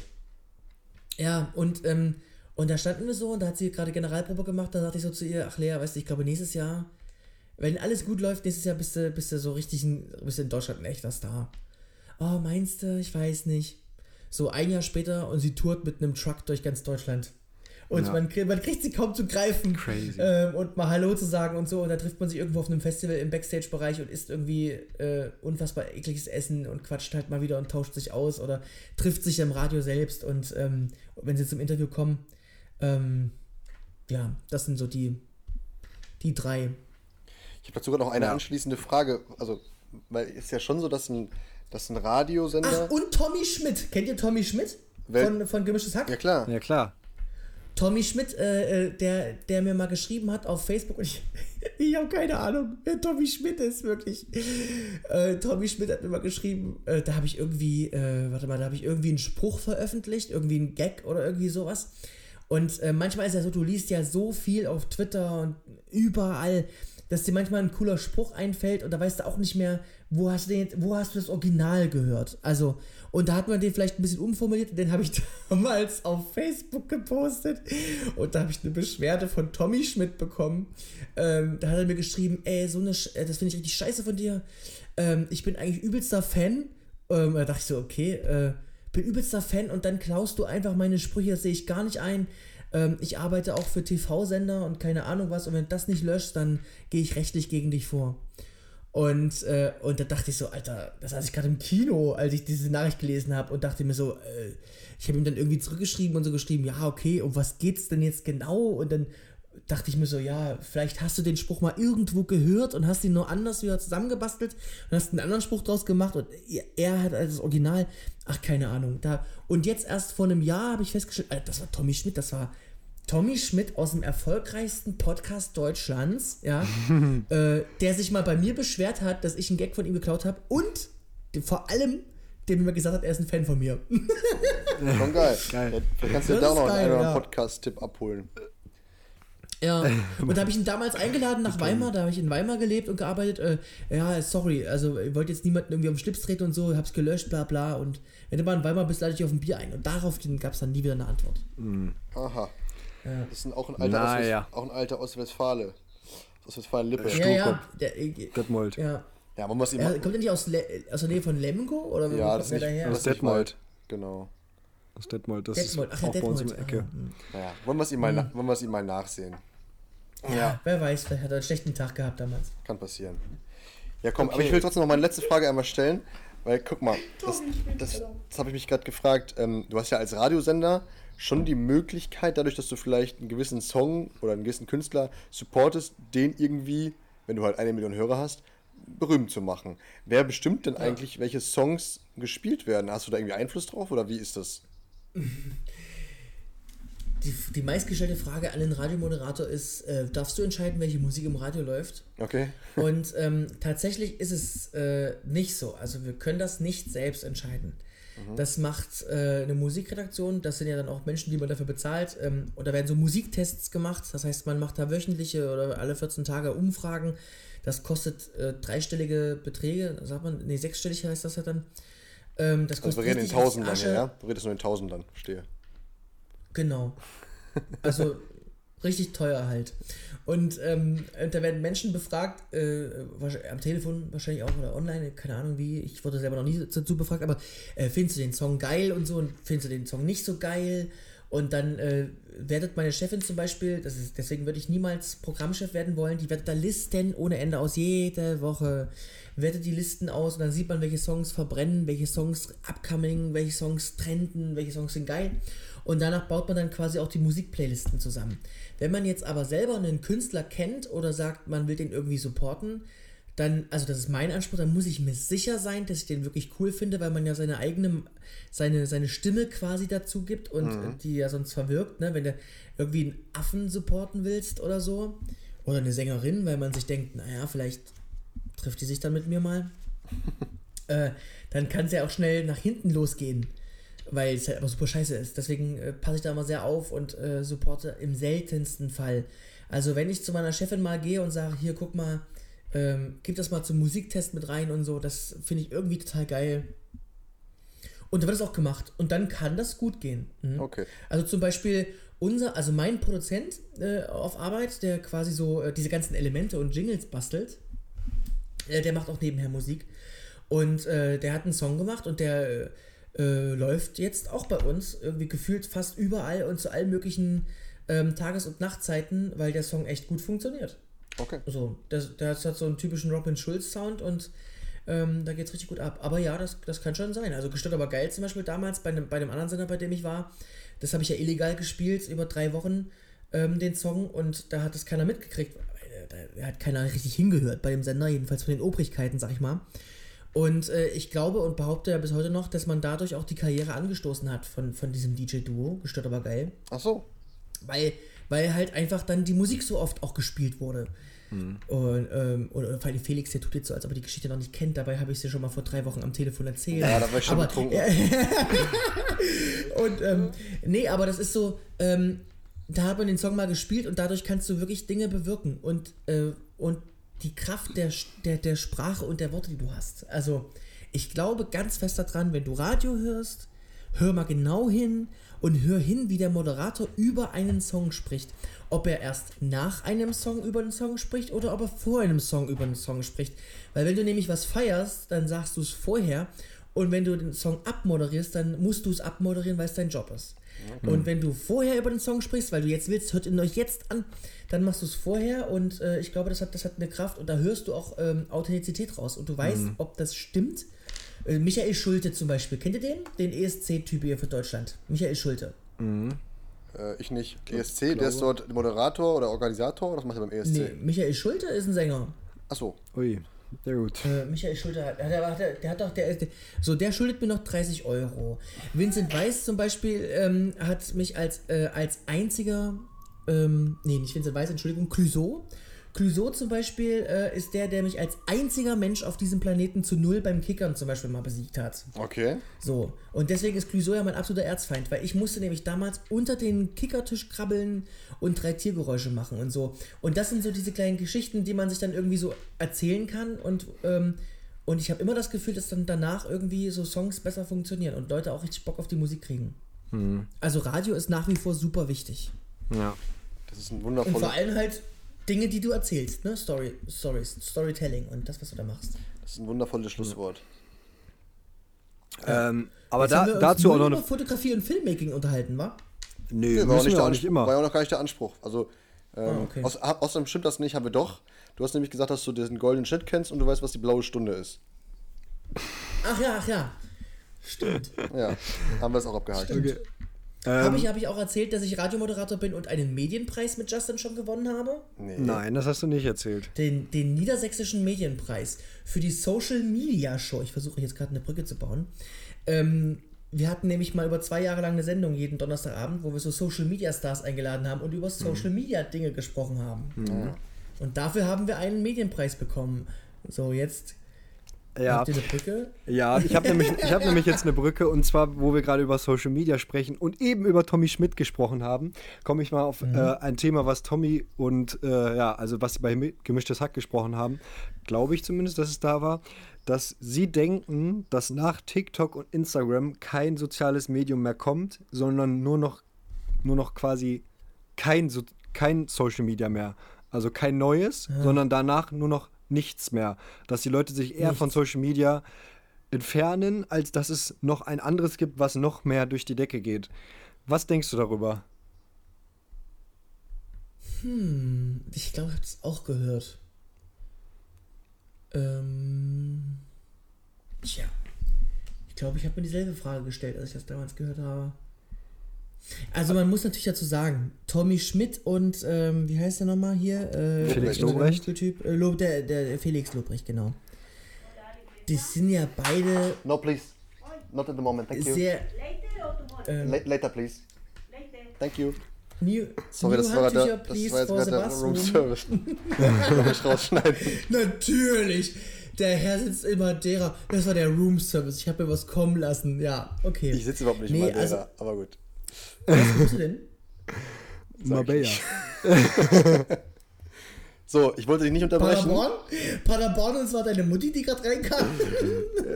Ja, und, ähm, und da standen wir so und da hat sie gerade Generalprobe gemacht. Da sagte ich so zu ihr, ach Lea, weißt du, ich glaube nächstes Jahr, wenn alles gut läuft, nächstes Jahr bist du, bist du so richtig, ein, bist du in Deutschland ein echter Star. Oh, meinst du? Ich weiß nicht. So ein Jahr später und sie tourt mit einem Truck durch ganz Deutschland. Und Ja. man, kriegt, man kriegt sie kaum zu greifen. Crazy. Ähm, und mal Hallo zu sagen und so. Und da trifft man sich irgendwo auf einem Festival im Backstage-Bereich und isst irgendwie äh, unfassbar ekliges Essen und quatscht halt mal wieder und tauscht sich aus oder trifft sich im Radio selbst. Und ähm, wenn sie zum Interview kommen, ähm, ja, das sind so die, die drei. Ich habe dazu sogar noch eine Ja. anschließende Frage. Also, weil es ist ja schon so, dass ein, dass ein Radiosender. Ach, und Tommy Schmidt. Kennt ihr Tommy Schmidt? Wer- Von, von Gemischtes Hack? ja, klar. Ja, klar. Tommy Schmidt, äh, äh, der, der mir mal geschrieben hat auf Facebook, und ich, ich habe keine Ahnung, wer Tommy Schmidt ist, wirklich. Äh, Tommy Schmidt hat mir mal geschrieben, äh, da habe ich irgendwie, äh, warte mal, da habe ich irgendwie einen Spruch veröffentlicht, irgendwie einen Gag oder irgendwie sowas. Und äh, manchmal ist ja so, du liest ja so viel auf Twitter und überall, dass dir manchmal ein cooler Spruch einfällt und da weißt du auch nicht mehr, wo hast du den, wo hast du das Original gehört? Also, und da hat man den vielleicht ein bisschen umformuliert, den habe ich damals auf Facebook gepostet und da habe ich eine Beschwerde von Tommy Schmidt bekommen. Ähm, da hat er mir geschrieben, ey, so eine, Sch äh, das finde ich richtig scheiße von dir. Ähm, ich bin eigentlich übelster Fan. Ähm, da dachte ich so, okay, äh, bin übelster Fan und dann klaust du einfach meine Sprüche, das sehe ich gar nicht ein. Ähm, ich arbeite auch für TV-Sender und keine Ahnung was und wenn du das nicht löscht, dann gehe ich rechtlich gegen dich vor. Und, äh, und da dachte ich so, Alter, das saß ich gerade im Kino, als ich diese Nachricht gelesen habe und dachte mir so, äh, ich habe ihm dann irgendwie zurückgeschrieben und so geschrieben, ja, okay, um was geht's denn jetzt genau? Und dann dachte ich mir so, ja, vielleicht hast du den Spruch mal irgendwo gehört und hast ihn nur anders wieder zusammengebastelt und hast einen anderen Spruch draus gemacht und er, hat als Original, ach, keine Ahnung. Da, und jetzt erst vor einem Jahr habe ich festgestellt, Alter, das war Tommy Schmidt, das war Tommy Schmidt aus dem erfolgreichsten Podcast Deutschlands, ja, äh, der sich mal bei mir beschwert hat, dass ich einen Gag von ihm geklaut habe und vor allem, dem mir gesagt hat, er ist ein Fan von mir. Schon geil. Geil. Ja, kannst du dir Das da noch geil, einen ja. Podcast-Tipp abholen. Ja, und da habe ich ihn damals eingeladen nach Weimar, da habe ich in Weimar gelebt und gearbeitet. Äh, ja, sorry, also ich wollte jetzt niemanden irgendwie auf den Schlips treten und so, hab's gelöscht, bla bla. Und wenn du mal in Weimar bist, lade ich dich auf ein Bier ein. Und daraufhin gab es dann nie wieder eine Antwort. Aha. Ja. Das ist ein, auch ein alter Na Ostwest- ja. auch ein alter Ostwestfale. Ostwestfalen-Lippe. Ja, ja, der, äh, Detmold. ja. Ja, man muss ihm. Er kommt er nicht aus, Le aus der Nähe von Lemgo? Oder ja, das ist nicht, daher? das ist nicht Detmold. Genau. Das Detmold, das Detmold, ach ist ja, auch bei uns um Detmold. die Ecke. Ah, hm. Naja, wollen wir es ihm, mal na- wollen wir es ihm mal nachsehen? Ja, wer weiß, vielleicht hat er einen schlechten Tag gehabt damals. Kann passieren. Ja, komm, aber ich will trotzdem noch meine letzte Frage einmal stellen, weil guck mal, das, das, das habe ich mich gerade gefragt. Ähm, du hast ja als Radiosender schon die Möglichkeit, dadurch, dass du vielleicht einen gewissen Song oder einen gewissen Künstler supportest, den irgendwie, wenn du halt eine Million Hörer hast, berühmt zu machen. Wer bestimmt denn eigentlich, welche Songs gespielt werden? Hast du da irgendwie Einfluss drauf oder wie ist das? Die, die meistgestellte Frage an den Radiomoderator ist, äh, darfst du entscheiden, welche Musik im Radio läuft? Okay. Und ähm, tatsächlich ist es äh, nicht so. Also wir können das nicht selbst entscheiden. Das macht äh, eine Musikredaktion, das sind ja dann auch Menschen, die man dafür bezahlt. Ähm, und da werden so Musiktests gemacht. Das heißt, man macht da wöchentliche oder alle 14 Tage Umfragen. Das kostet äh, dreistellige Beträge, sagt man, nee, sechsstellig heißt das ja dann. Ähm, das Also kostet wir reden in Tausendern, ja, ja? Du redest nur in Tausendern, verstehe. Genau. Also richtig teuer halt. Und, ähm, und da werden Menschen befragt, äh, am Telefon wahrscheinlich auch oder online, keine Ahnung wie, ich wurde selber noch nie dazu befragt, aber äh, findest du den Song geil und so und findest du den Song nicht so geil? Und dann äh, wertet meine Chefin zum Beispiel, das ist, deswegen würde ich niemals Programmchef werden wollen, die wertet da Listen ohne Ende aus, jede Woche wertet die Listen aus und dann sieht man, welche Songs verbrennen, welche Songs upcoming, welche Songs trenden, welche Songs sind geil. Und danach baut man dann quasi auch die Musikplaylisten zusammen. Wenn man jetzt aber selber einen Künstler kennt oder sagt, man will den irgendwie supporten, dann, also das ist mein Anspruch, dann muss ich mir sicher sein, dass ich den wirklich cool finde, weil man ja seine eigene, seine, seine Stimme quasi dazu gibt und mhm. die ja sonst verwirkt, ne? Wenn du irgendwie einen Affen supporten willst oder so. Oder eine Sängerin, weil man sich denkt, naja, vielleicht trifft die sich dann mit mir mal. äh, dann kann es ja auch schnell nach hinten losgehen. Weil es halt aber super scheiße ist. Deswegen äh, passe ich da mal sehr auf und äh, supporte im seltensten Fall. Also wenn ich zu meiner Chefin mal gehe und sage, hier guck mal, ähm, gib das mal zum Musiktest mit rein und so. Das finde ich irgendwie total geil. Und da wird es auch gemacht. Und dann kann das gut gehen. Mhm. Okay. Also zum Beispiel unser, also mein Produzent äh, auf Arbeit, der quasi so äh, diese ganzen Elemente und Jingles bastelt, äh, der macht auch nebenher Musik. Und äh, der hat einen Song gemacht und der äh, läuft jetzt auch bei uns irgendwie gefühlt fast überall und zu allen möglichen ähm, Tages- und Nachtzeiten, weil der Song echt gut funktioniert. Okay. So, das, das hat so einen typischen Robin Schulz-Sound und ähm, da es richtig gut ab. Aber ja, das, das kann schon sein. Also gestört aber geil zum Beispiel damals bei einem, bei einem anderen Sender, bei dem ich war. Das habe ich ja illegal gespielt, über drei Wochen ähm, den Song und da hat es keiner mitgekriegt. Da hat keiner richtig hingehört bei dem Sender, jedenfalls von den Obrigkeiten, sag ich mal. Und äh, ich glaube und behaupte ja bis heute noch, dass man dadurch auch die Karriere angestoßen hat von, von diesem DJ-Duo. Gestört aber geil. Ach so. Weil weil halt einfach dann die Musik so oft auch gespielt wurde. Mhm. Und, ähm, und vor allem Felix, der tut jetzt so, als ob er die Geschichte noch nicht kennt. Dabei habe ich sie schon mal vor drei Wochen am Telefon erzählt. Ja, da war ich schon aber, betrunken. und ähm, nee, aber das ist so, ähm, da hat man den Song mal gespielt und dadurch kannst du wirklich Dinge bewirken und, äh, und die Kraft der, der, der Sprache und der Worte, die du hast. Also ich glaube ganz fest daran, wenn du Radio hörst, hör mal genau hin und hör hin, wie der Moderator über einen Song spricht. Ob er erst nach einem Song über den Song spricht oder ob er vor einem Song über den Song spricht. Weil wenn du nämlich was feierst, dann sagst du es vorher und wenn du den Song abmoderierst, dann musst du es abmoderieren, weil es dein Job ist. Okay. Und wenn du vorher über den Song sprichst, weil du jetzt willst, hört ihn euch jetzt an, dann machst du es vorher und äh, ich glaube, das hat, das hat eine Kraft und da hörst du auch ähm, Authentizität raus und du weißt, mhm. ob das stimmt äh, Michael Schulte zum Beispiel. Kennt ihr den? Den ESC-Typ hier für Deutschland. Michael Schulte. Mhm. Äh, ich nicht. ESC, der ist dort Moderator oder Organisator oder was macht er beim ESC? Nee, Michael Schulte ist ein Sänger. Achso. Ui. Sehr gut. Äh, Michael Schulte hat, der, hat, der hat doch, der, der, so, der schuldet mir noch 30 Euro. Vincent Weiss zum Beispiel ähm, hat mich als, äh, als einziger, ähm, nee, nicht Vincent Weiss, Entschuldigung, Clouseau Clouseau zum Beispiel äh, ist der, der mich als einziger Mensch auf diesem Planeten zu null beim Kickern zum Beispiel mal besiegt hat. Okay. So. Und deswegen ist Clouseau ja mein absoluter Erzfeind, weil ich musste nämlich damals unter den Kickertisch krabbeln und drei Tiergeräusche machen und so. Und das sind so diese kleinen Geschichten, die man sich dann irgendwie so erzählen kann und ähm, und ich habe immer das Gefühl, dass dann danach irgendwie so Songs besser funktionieren und Leute auch richtig Bock auf die Musik kriegen. Hm. Also Radio ist nach wie vor super wichtig. Ja. Das ist ein wundervoller. Und vor allem halt Dinge, die du erzählst, ne? Story, Stories, Storytelling und das, was du da machst. Das ist ein wundervolles Schlusswort. Ähm, aber da, dazu auch noch eine Fotografie und Filmmaking unterhalten, wa? Nee, nee war, auch nicht, auch nicht immer. War ja auch noch gar nicht der Anspruch. Also, ähm, ah, okay. aus, außerdem stimmt das nicht, haben wir doch. Du hast nämlich gesagt, dass du diesen goldenen Schnitt kennst und du weißt, was die blaue Stunde ist. Ach ja, ach ja. Stimmt. Ja, haben wir es auch abgehakt. Okay. Ähm, habe ich, hab ich auch erzählt, dass ich Radiomoderator bin und einen Medienpreis mit Justin schon gewonnen habe? Nee. Nein, das hast du nicht erzählt. Den, den niedersächsischen Medienpreis für die Social Media Show. Ich versuche jetzt gerade eine Brücke zu bauen. Ähm, wir hatten nämlich mal über zwei Jahre lang eine Sendung jeden Donnerstagabend, wo wir so Social Media Stars eingeladen haben und über Social Media Dinge gesprochen haben. Mhm. Und dafür haben wir einen Medienpreis bekommen. So, jetzt ja. Habt ihr eine Brücke? Ja, ich habe nämlich, hab nämlich jetzt eine Brücke und zwar, wo wir gerade über Social Media sprechen und eben über Tommy Schmidt gesprochen haben, komme ich mal auf mhm. äh, ein Thema, was Tommy und äh, ja, also was sie bei Gemischtes Hack gesprochen haben, glaube ich zumindest, dass es da war, dass sie denken, dass nach TikTok und Instagram kein soziales Medium mehr kommt, sondern nur noch, nur noch quasi kein, kein Social Media mehr. Also kein neues, ja. sondern danach nur noch nichts mehr. Dass die Leute sich eher nichts. von Social Media entfernen, als dass es noch ein anderes gibt, was noch mehr durch die Decke geht. Was denkst du darüber? Hm, ich glaube, ich habe es auch gehört. Ähm, tja. Ich glaube, ich habe mir dieselbe Frage gestellt, als ich das damals gehört habe. Also man muss natürlich dazu sagen, Tommy Schmidt und ähm, wie heißt der nochmal hier? Äh, Felix der Lobrecht. Typ, äh, Lob, der, der Felix Lobrecht, genau. Die sind ja beide No, please. Not at the moment. Thank you. sehr ähm, La- Later, please. Later. Thank you. New, Sorry, new das war, der, das war jetzt gerade der Room. Service. Ich rausschneiden. Natürlich. Der Herr sitzt in Madeira. Das war der Room Service. Ich habe mir was kommen lassen. Ja, okay. Ich sitze überhaupt nicht Nee, in Madeira, also- aber gut. Was bist du denn? Marbella. So, ich wollte dich nicht unterbrechen. Paderborn? Paderborn und es war deine Mutti, die gerade reinkam?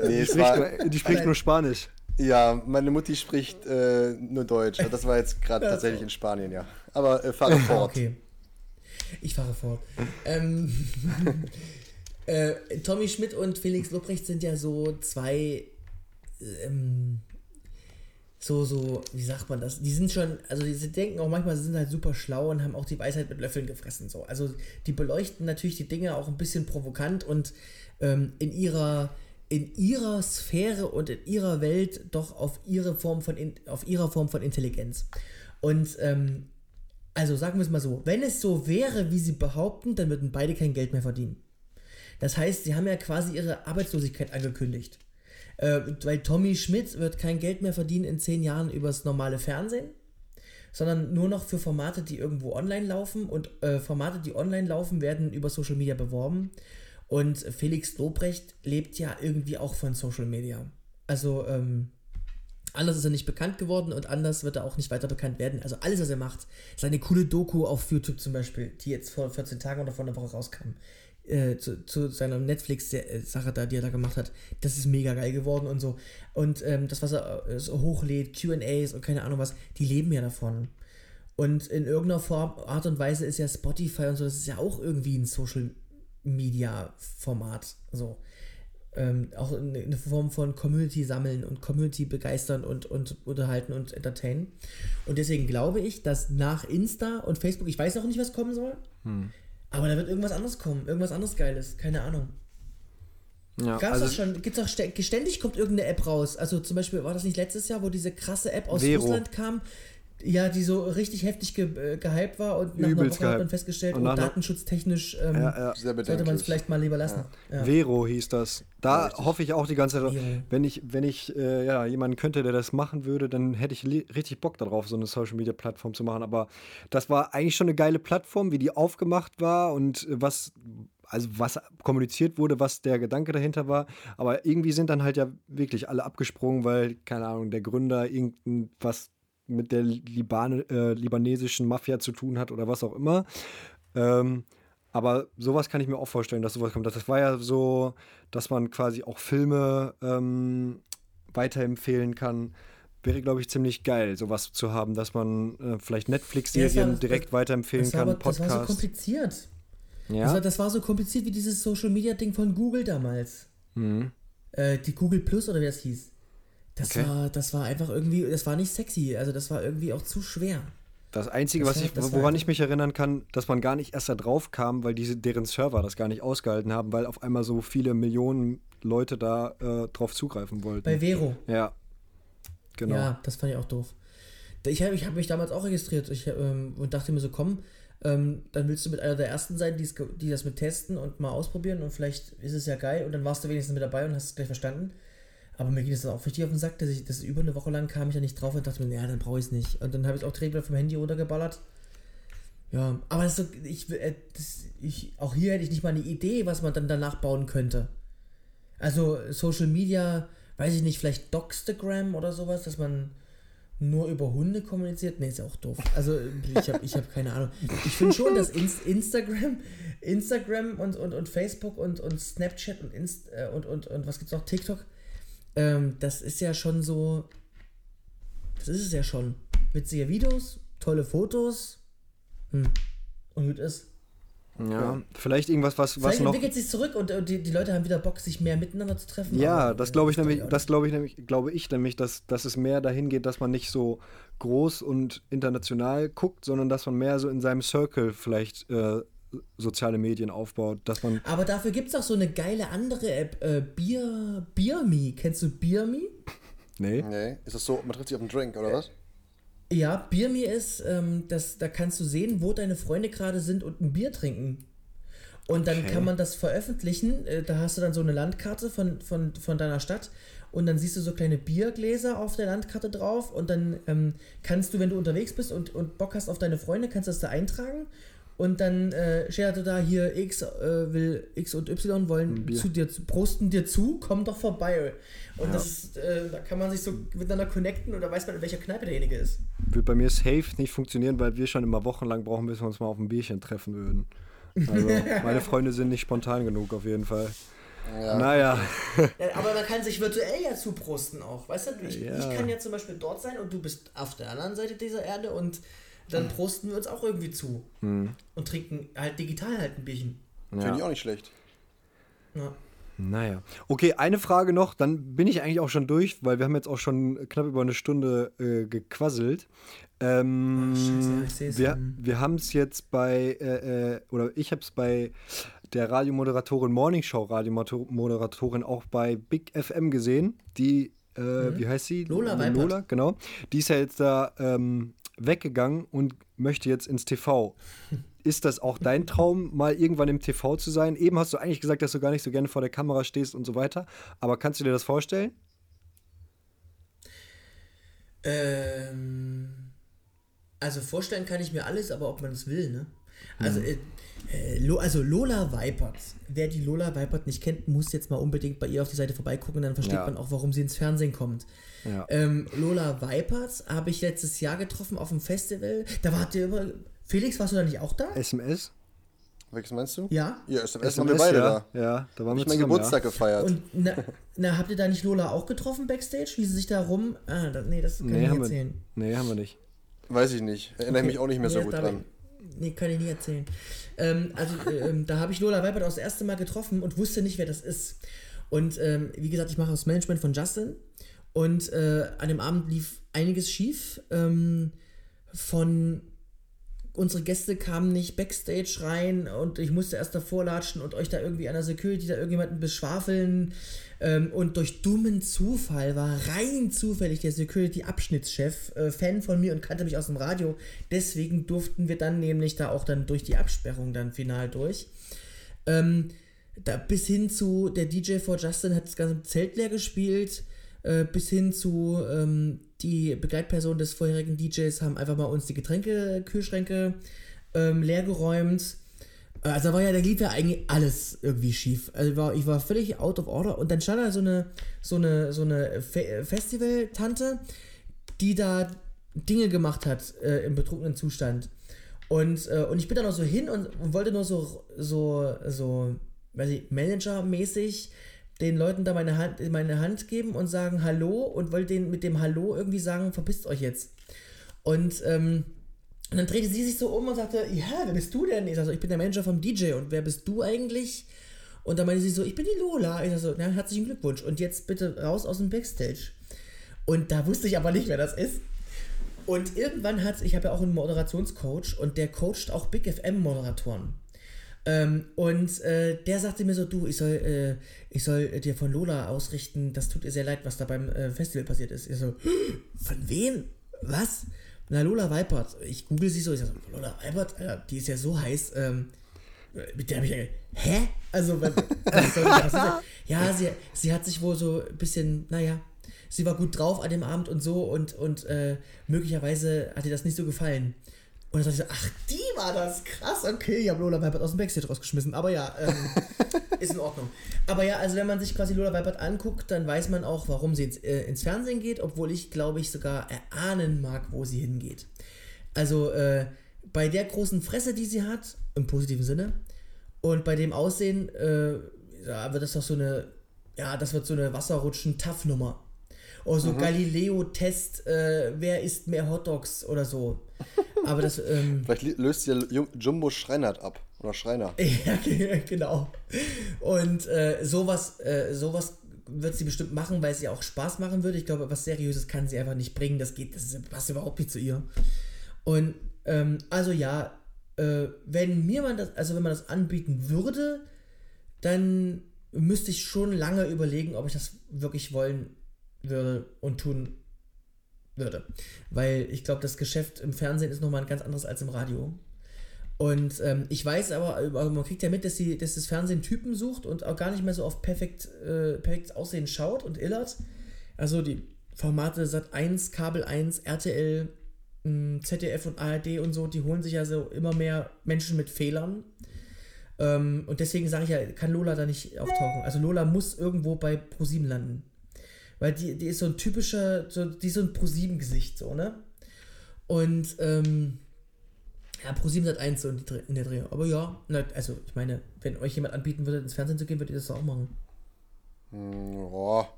Nee, Die es spricht, war, nur, die spricht nur Spanisch. ja, meine Mutti spricht äh, nur Deutsch. Das war jetzt gerade tatsächlich in Spanien, ja. Aber äh, fahre fort. Okay. Ich fahre fort. ähm, äh, Tommy Schmidt und Felix Lobrecht sind ja so zwei, ähm, so, so, wie sagt man das? Die sind schon, also sie denken auch manchmal, sie sind halt super schlau und haben auch die Weisheit mit Löffeln gefressen. So. Also die beleuchten natürlich die Dinge auch ein bisschen provokant und ähm, in ihrer in ihrer Sphäre und in ihrer Welt doch auf ihre Form von in, auf ihrer Form von Intelligenz. Und ähm, also sagen wir es mal so, wenn es so wäre, wie sie behaupten, dann würden beide kein Geld mehr verdienen. Das heißt, sie haben ja quasi ihre Arbeitslosigkeit angekündigt. Äh, weil Tommy Schmidt wird kein Geld mehr verdienen in zehn Jahren übers normale Fernsehen, sondern nur noch für Formate, die irgendwo online laufen. Und äh, Formate, die online laufen, werden über Social Media beworben. Und Felix Lobrecht lebt ja irgendwie auch von Social Media. Also, ähm, anders ist er nicht bekannt geworden und anders wird er auch nicht weiter bekannt werden. Also alles, was er macht, seine coole Doku auf YouTube zum Beispiel, die jetzt vor 14 Tagen oder vor einer Woche rauskam, äh, zu, zu seiner Netflix-Sache da, die er da gemacht hat, das ist mega geil geworden und so. Und ähm, das, was er äh, so hochlädt, QAs und keine Ahnung was, die leben ja davon. Und in irgendeiner Form, Art und Weise ist ja Spotify und so, das ist ja auch irgendwie ein Social Media Format. So. Ähm, auch eine Form von Community sammeln und Community begeistern und, und unterhalten und entertainen. Und deswegen glaube ich, dass nach Insta und Facebook, ich weiß noch nicht, was kommen soll, aber da wird irgendwas anderes kommen, irgendwas anderes Geiles, keine Ahnung. Ja, Gab's also das schon, gibt's auch stä- ständig kommt irgendeine App raus. Also zum Beispiel war das nicht letztes Jahr, wo diese krasse App aus Vero. Russland kam, ja, die so richtig heftig ge äh, gehypt war und nach einer Übelst Woche hat man festgestellt, Und oh, einer- datenschutztechnisch ähm, ja, ja. Sehr sollte man es vielleicht mal lieber lassen. Ja. Vero hieß das. Da hoffe ich auch die ganze Zeit, wenn ich, wenn ich äh, ja, jemanden könnte, der das machen würde, dann hätte ich richtig Bock darauf, so eine Social Media Plattform zu machen. Aber das war eigentlich schon eine geile Plattform, wie die aufgemacht war und äh, was, also was kommuniziert wurde, was der Gedanke dahinter war. Aber irgendwie sind dann halt ja wirklich alle abgesprungen, weil, keine Ahnung, der Gründer irgendwas mit der Liban äh, libanesischen Mafia zu tun hat oder was auch immer. Ähm, aber sowas kann ich mir auch vorstellen, dass sowas kommt. Das war ja so, dass man quasi auch Filme ähm, weiterempfehlen kann. Wäre, glaube ich, ziemlich geil, sowas zu haben, dass man äh, vielleicht Ja, Netflix-Serien das war- das- direkt weiterempfehlen Das kann, aber, das war so Podcasts. kompliziert. Das, war, ja? das war so kompliziert wie dieses Social Media Ding von Google damals. Mhm. Äh, die Google Plus oder wie das hieß. Das Okay. war, das war einfach irgendwie, das war nicht sexy, also das war irgendwie auch zu schwer. Das Einzige, Das was war- ich, woran ich mich erinnern kann, dass man gar nicht erst da drauf kam, weil diese, deren Server das gar nicht ausgehalten haben, weil auf einmal so viele Millionen Leute da äh, drauf zugreifen wollten. Bei Vero. ja. Genau. Ja, das fand ich auch doof. Ich habe ich hab mich damals auch registriert ich, ähm, und dachte mir so, komm, ähm, dann willst du mit einer der ersten sein, die das mit testen und mal ausprobieren und vielleicht ist es ja geil und dann warst du wenigstens mit dabei und hast es gleich verstanden. Aber mir ging es auch richtig auf den Sack, dass ich das über eine Woche lang kam ich da nicht drauf und dachte mir, ja, dann brauche ich es nicht. Und dann habe ich auch direkt wieder vom Handy runtergeballert. Ja, aber das so, ich, äh, das, ich, auch hier hätte ich nicht mal eine Idee, was man dann danach bauen könnte. Also Social Media, weiß ich nicht, vielleicht Dogstagram oder sowas, dass man nur über Hunde kommuniziert? Nee, ist ja auch doof. Also ich habe ich hab keine Ahnung. Ich finde schon, dass Inst Instagram, Instagram und, und, und Facebook und, und Snapchat und, Inst äh, und, und, und was gibt's noch? TikTok, ähm, das ist ja schon so, das ist es ja schon. Witzige Videos, tolle Fotos, hm. und gut ist. Ja, vielleicht irgendwas, was, was Vielleicht noch. entwickelt sich zurück und, und die, die Leute haben wieder Bock, sich mehr miteinander zu treffen. Ja, aber, das glaube ich nämlich, das glaube ich nämlich, glaube ich nämlich, dass, dass es mehr dahin geht, dass man nicht so groß und international guckt, sondern dass man mehr so in seinem Circle vielleicht äh, soziale Medien aufbaut, dass man. Aber dafür gibt es auch so eine geile andere App, äh, Beer, Beerme. Kennst du Beerme? Nee. Nee, ist das so, man trifft sich auf einen Drink, oder was? Ja, Beerme ist, ähm, das, da kannst du sehen, wo deine Freunde gerade sind und ein Bier trinken. Und dann Okay. kann man das veröffentlichen. Äh, Da hast du dann so eine Landkarte von, von, von deiner Stadt und dann siehst du so kleine Biergläser auf der Landkarte drauf und dann ähm, kannst du, wenn du unterwegs bist und, und Bock hast auf deine Freunde, kannst du das da eintragen und dann äh, steht da hier X äh, will X und Y wollen zu dir zu prosten dir zu, komm doch vorbei. Und das ist, äh, da kann man sich so miteinander connecten und da weiß man, in welcher Kneipe derjenige ist. Wird bei mir safe nicht funktionieren, weil wir schon immer wochenlang brauchen, bis wir uns mal auf ein Bierchen treffen würden. Also, meine Freunde sind nicht spontan genug, auf jeden Fall. Ja. Naja. Ja, aber man kann sich virtuell ja zuprosten auch. Weißt du, ich, Ja. ich kann ja zum Beispiel dort sein und du bist auf der anderen Seite dieser Erde und dann prosten wir uns auch irgendwie zu. Und trinken halt digital halt ein Bierchen. Finde ich auch nicht schlecht. Ja. Naja. Okay, eine Frage noch, dann bin ich eigentlich auch schon durch, weil wir haben jetzt auch schon knapp über eine Stunde äh, gequasselt. Ähm, Ach, scheiße, ja, wir wir haben es jetzt bei, äh, äh, oder ich habe es bei der Radiomoderatorin, Morningshow Radiomoderatorin auch bei Big FM gesehen. Die, äh, wie heißt sie? Mhm. Lola Weipert. Lola, genau. Die ist ja jetzt da ähm, weggegangen und möchte jetzt ins TV. Ist das auch dein Traum, mal irgendwann im TV zu sein? Eben hast du eigentlich gesagt, dass du gar nicht so gerne vor der Kamera stehst und so weiter. Aber kannst du dir das vorstellen? Ähm, also vorstellen kann ich mir alles, aber ob man es will, ne? Also, äh, äh, also Lola Weipert. Wer die Lola Weipert nicht kennt, muss jetzt mal unbedingt bei ihr auf die Seite vorbeigucken, dann versteht Ja. man auch, warum sie ins Fernsehen kommt. Ja. Ähm, Lola Weipert habe ich letztes Jahr getroffen auf dem Festival. Da wart ihr immer. Felix, warst du da nicht auch da? SMS? Welches meinst du? Ja. Ja, SMS haben wir beide ja. da. Ja, da waren wir ich meinen Geburtstag gefeiert. Und na, na, habt ihr da nicht Lola auch getroffen backstage? Wie sie sich da rum. Ah, da, nee, das kann Ja. ich Nee, nicht wir, erzählen. nee, haben wir nicht. Weiß ich nicht. Erinnere Okay. mich auch nicht mehr so Nee, gut dran. Nee, kann ich nie erzählen. Ähm, also, ähm, da habe ich Lola Weipert auch das erste Mal getroffen und wusste nicht, wer das ist. Und ähm, wie gesagt, ich mache das Management von Justin. Und äh, an dem Abend lief einiges schief. Ähm, von unsere Gäste kamen nicht backstage rein und ich musste erst davor latschen und euch da irgendwie an der Security da irgendjemanden beschwafeln. Ähm, und durch dummen Zufall war rein zufällig der Security-Abschnittschef äh, Fan von mir und kannte mich aus dem Radio. Deswegen durften wir dann nämlich da auch dann durch die Absperrung dann final durch. Ähm, da bis hin zu der DJ vor Justin hat das ganze Zelt leer gespielt, äh, bis hin zu ähm, die Begleitpersonen des vorherigen DJs haben einfach mal uns die Getränkekühlschränke ähm, leer geräumt. Äh, Also war ja, da lief ja eigentlich alles irgendwie schief. Also war, ich war völlig out of order und dann stand da so eine, so eine, so eine Fe Festival-Tante, die da Dinge gemacht hat äh, im betrunkenen Zustand. Und, äh, und ich bin da noch so hin und, und wollte nur so, so, so, weiß ich, Manager-mäßig den Leuten da meine Hand, meine Hand geben und sagen Hallo und wollte denen mit dem Hallo irgendwie sagen, verpisst euch jetzt. Und, ähm, und dann drehte sie sich so um und sagte, ja, wer bist du denn? Ich sag so, ich bin der Manager vom DJ und wer bist du eigentlich? Und dann meinte sie so, ich bin die Lola. Ich sag so, na, herzlichen Glückwunsch. Und jetzt bitte raus aus dem Backstage. Und da wusste ich aber nicht, wer das ist. Und irgendwann hat, ich habe ja auch einen Moderationscoach und der coacht auch Big FM-Moderatoren. Ähm, und äh, der sagte mir so, du, ich soll, äh, ich soll dir von Lola ausrichten, das tut ihr sehr leid, was da beim äh, Festival passiert ist. Ich so, von wem? Was? Na, Lola Weipert. Ich google sie so, ich sag so, Lola Weipert, Alter, die ist ja so heiß, ähm, mit der habe ich ja, hä? Also, was was soll passieren? ja, sie, sie hat sich wohl so ein bisschen, naja, sie war gut drauf an dem Abend und so und, und äh, möglicherweise hat ihr das nicht so gefallen. Und dann dachte ich so, ach, die war das, krass, okay, ich habe Lola Weipert aus dem Backstage rausgeschmissen, aber ja, ähm, ist in Ordnung. Aber ja, also wenn man sich quasi Lola Weipert anguckt, dann weiß man auch, warum sie ins, äh, ins Fernsehen geht, obwohl ich, glaube ich, sogar erahnen mag, wo sie hingeht. Also äh, bei der großen Fresse, die sie hat, im positiven Sinne, und bei dem Aussehen, äh, ja, wird das doch so eine, ja, das wird so eine Wasserrutschen-Tough-Nummer. Oder so Galileo-Test, äh, wer isst mehr Hotdogs oder so. Aber das, ähm, Vielleicht löst Ju- Jumbo Schreinert ab. Oder Schreiner. Ja, genau. Und äh, sowas, äh, sowas wird sie bestimmt machen, weil es ihr auch Spaß machen würde. Ich glaube, was Seriöses kann sie einfach nicht bringen. Das geht, das passt überhaupt nicht zu ihr. Und ähm, also ja, äh, wenn mir man das, also wenn man das anbieten würde, dann müsste ich schon lange überlegen, ob ich das wirklich wollen würde und tun würde. Weil ich glaube, das Geschäft im Fernsehen ist nochmal ein ganz anderes als im Radio. Und ähm, ich weiß aber, man kriegt ja mit, dass, die, dass das Fernsehen Typen sucht und auch gar nicht mehr so auf perfekt, äh, perfektes Aussehen schaut und illert. Also die Formate Sat 1, Kabel 1, RTL, mh, ZDF und ARD und so, die holen sich ja so immer mehr Menschen mit Fehlern. Ähm, und deswegen sage ich ja, kann Lola da nicht auftauchen. Also Lola muss irgendwo bei ProSieben landen. Weil die, die ist so ein typischer, so, die ist so ein ProSieben-Gesicht, so, ne? Und, ähm, ja, ProSieben hat eins so in, in, der Drehung. Aber ja, na, also ich meine, wenn euch jemand anbieten würde, ins Fernsehen zu gehen, würdet ihr das auch machen. Hm, ja,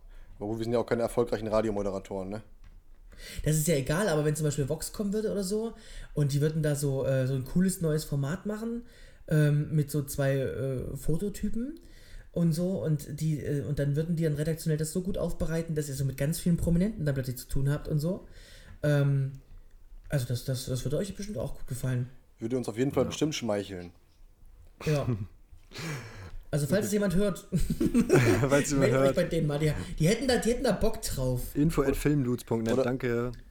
aber wir sind ja auch keine erfolgreichen Radiomoderatoren, ne? Das ist ja egal, aber wenn zum Beispiel Vox kommen würde oder so und die würden da so, äh, so ein cooles neues Format machen ähm, mit so zwei äh, Fototypen und so und die äh, und dann würden die dann redaktionell das so gut aufbereiten, dass ihr so mit ganz vielen Prominenten da plötzlich zu tun habt und so. Ähm, also das, das, das würde euch bestimmt auch gut gefallen. Würde uns auf jeden Fall ja. bestimmt schmeicheln. Ja. Also falls es jemand hört, falls jemand hört. bei denen mal. Die, die, hätten da, die hätten da Bock drauf. Info at filmdudes.net, danke.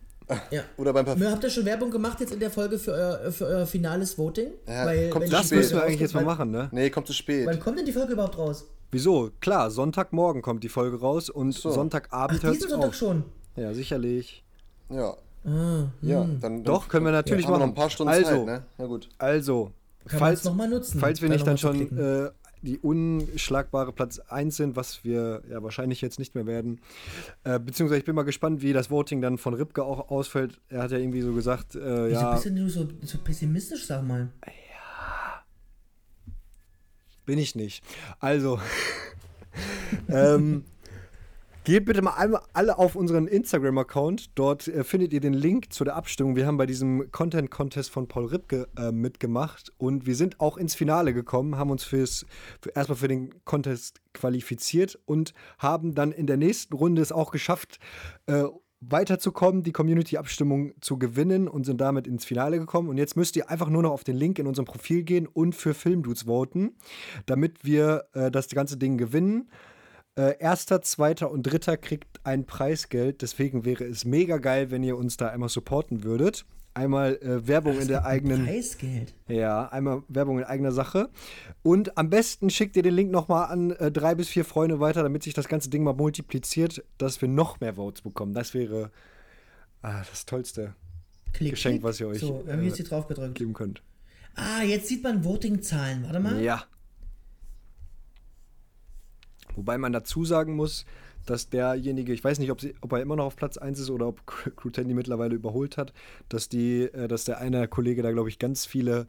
Ja. Oder beim Parf Habt ihr schon Werbung gemacht jetzt in der Folge für euer, für euer finales Voting? Ja, Weil, das müssen wir eigentlich jetzt mal machen, ne? Nee, kommt zu spät. Wann kommt denn die Folge überhaupt raus? Wieso? Klar, Sonntagmorgen kommt die Folge raus und so. Sonntagabend hört es Sonntag schon? Ja, sicherlich. Ja. Ah, ja, hm. dann, dann, Doch, können wir natürlich ja, machen. noch ein paar Stunden also, Zeit, ne? Na gut. Also, Kann falls, noch mal nutzen, falls wir nicht dann schon äh, die unschlagbare Platz 1 sind, was wir ja wahrscheinlich jetzt nicht mehr werden. Äh, beziehungsweise ich bin mal gespannt, wie das Voting dann von Ripke auch ausfällt. Er hat ja irgendwie so gesagt, äh, Wieso ja. bist du so, so pessimistisch, sag mal? Ja. Bin ich nicht. Also. ähm, Geht bitte mal einmal alle auf unseren Instagram-Account. Dort äh, findet ihr den Link zu der Abstimmung. Wir haben bei diesem Content-Contest von Paul Ripke äh, mitgemacht und wir sind auch ins Finale gekommen, haben uns fürs, für, erstmal für den Contest qualifiziert und haben dann in der nächsten Runde es auch geschafft, äh, weiterzukommen, die Community-Abstimmung zu gewinnen und sind damit ins Finale gekommen. Und jetzt müsst ihr einfach nur noch auf den Link in unserem Profil gehen und für Filmdudes voten, damit wir äh, das ganze Ding gewinnen. Äh, erster, zweiter und dritter kriegt ein Preisgeld. Deswegen wäre es mega geil, wenn ihr uns da einmal supporten würdet. Einmal äh, Werbung das in der eigenen. Preisgeld. Ja, einmal Werbung in eigener Sache. Und am besten schickt ihr den Link nochmal an äh, drei bis vier Freunde weiter, damit sich das ganze Ding mal multipliziert, dass wir noch mehr Votes bekommen. Das wäre ah, das tollste klick, Geschenk, klick. was ihr euch so, wir haben jetzt hier drauf gedrückt. geben könnt. Ah, jetzt sieht man Voting-Zahlen. Warte mal. Ja. Wobei man dazu sagen muss, dass derjenige, ich weiß nicht, ob, sie, ob er immer noch auf Platz 1 ist oder ob Crew Tandy mittlerweile überholt hat, dass die, äh, dass der eine Kollege da, glaube ich, ganz viele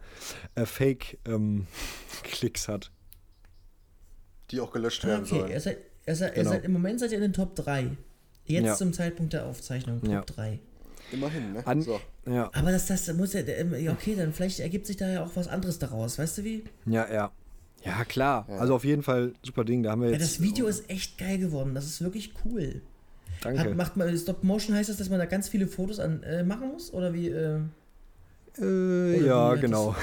äh, Fake-Klicks ähm, hat. Die auch gelöscht werden okay. sollen. Er seid, er seid, genau. seid, Im Moment seid ihr in den Top 3. Jetzt ja. zum Zeitpunkt der Aufzeichnung, Top ja. 3. Immerhin, ne? An, so. ja. Aber das, das muss ja, okay, dann vielleicht ergibt sich da ja auch was anderes daraus, weißt du wie? Ja, ja. Ja, klar. Ja. Also auf jeden Fall super Ding. Da haben wir jetzt. Ja, das Video ist echt geil geworden. Das ist wirklich cool. Danke. Hat, macht man Stop Motion heißt das, dass man da ganz viele Fotos an, äh, machen muss? Oder wie? Äh, äh, ja, wie genau.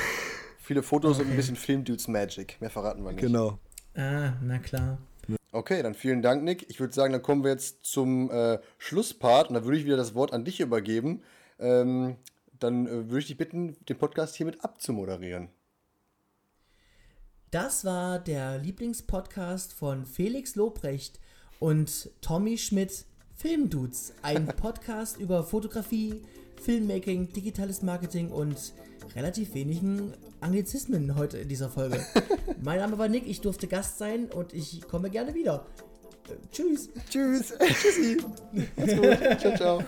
viele Fotos okay. und ein bisschen Film-Dudes Magic. Mehr verraten wir nicht. Genau. Ah, na klar. Okay, dann vielen Dank, Nick. Ich würde sagen, dann kommen wir jetzt zum äh, Schlusspart und da würde ich wieder das Wort an dich übergeben. Ähm, dann äh, würde ich dich bitten, den Podcast hiermit abzumoderieren. Das war der Lieblingspodcast von Felix Lobrecht und Tommy Schmidt, Filmdudes. Ein Podcast über Fotografie, Filmmaking, digitales Marketing und relativ wenigen Anglizismen heute in dieser Folge. mein Name war Nick, ich durfte Gast sein und ich komme gerne wieder. Äh, tschüss. Tschüss. Tschüssi. Macht's gut. ciao, ciao.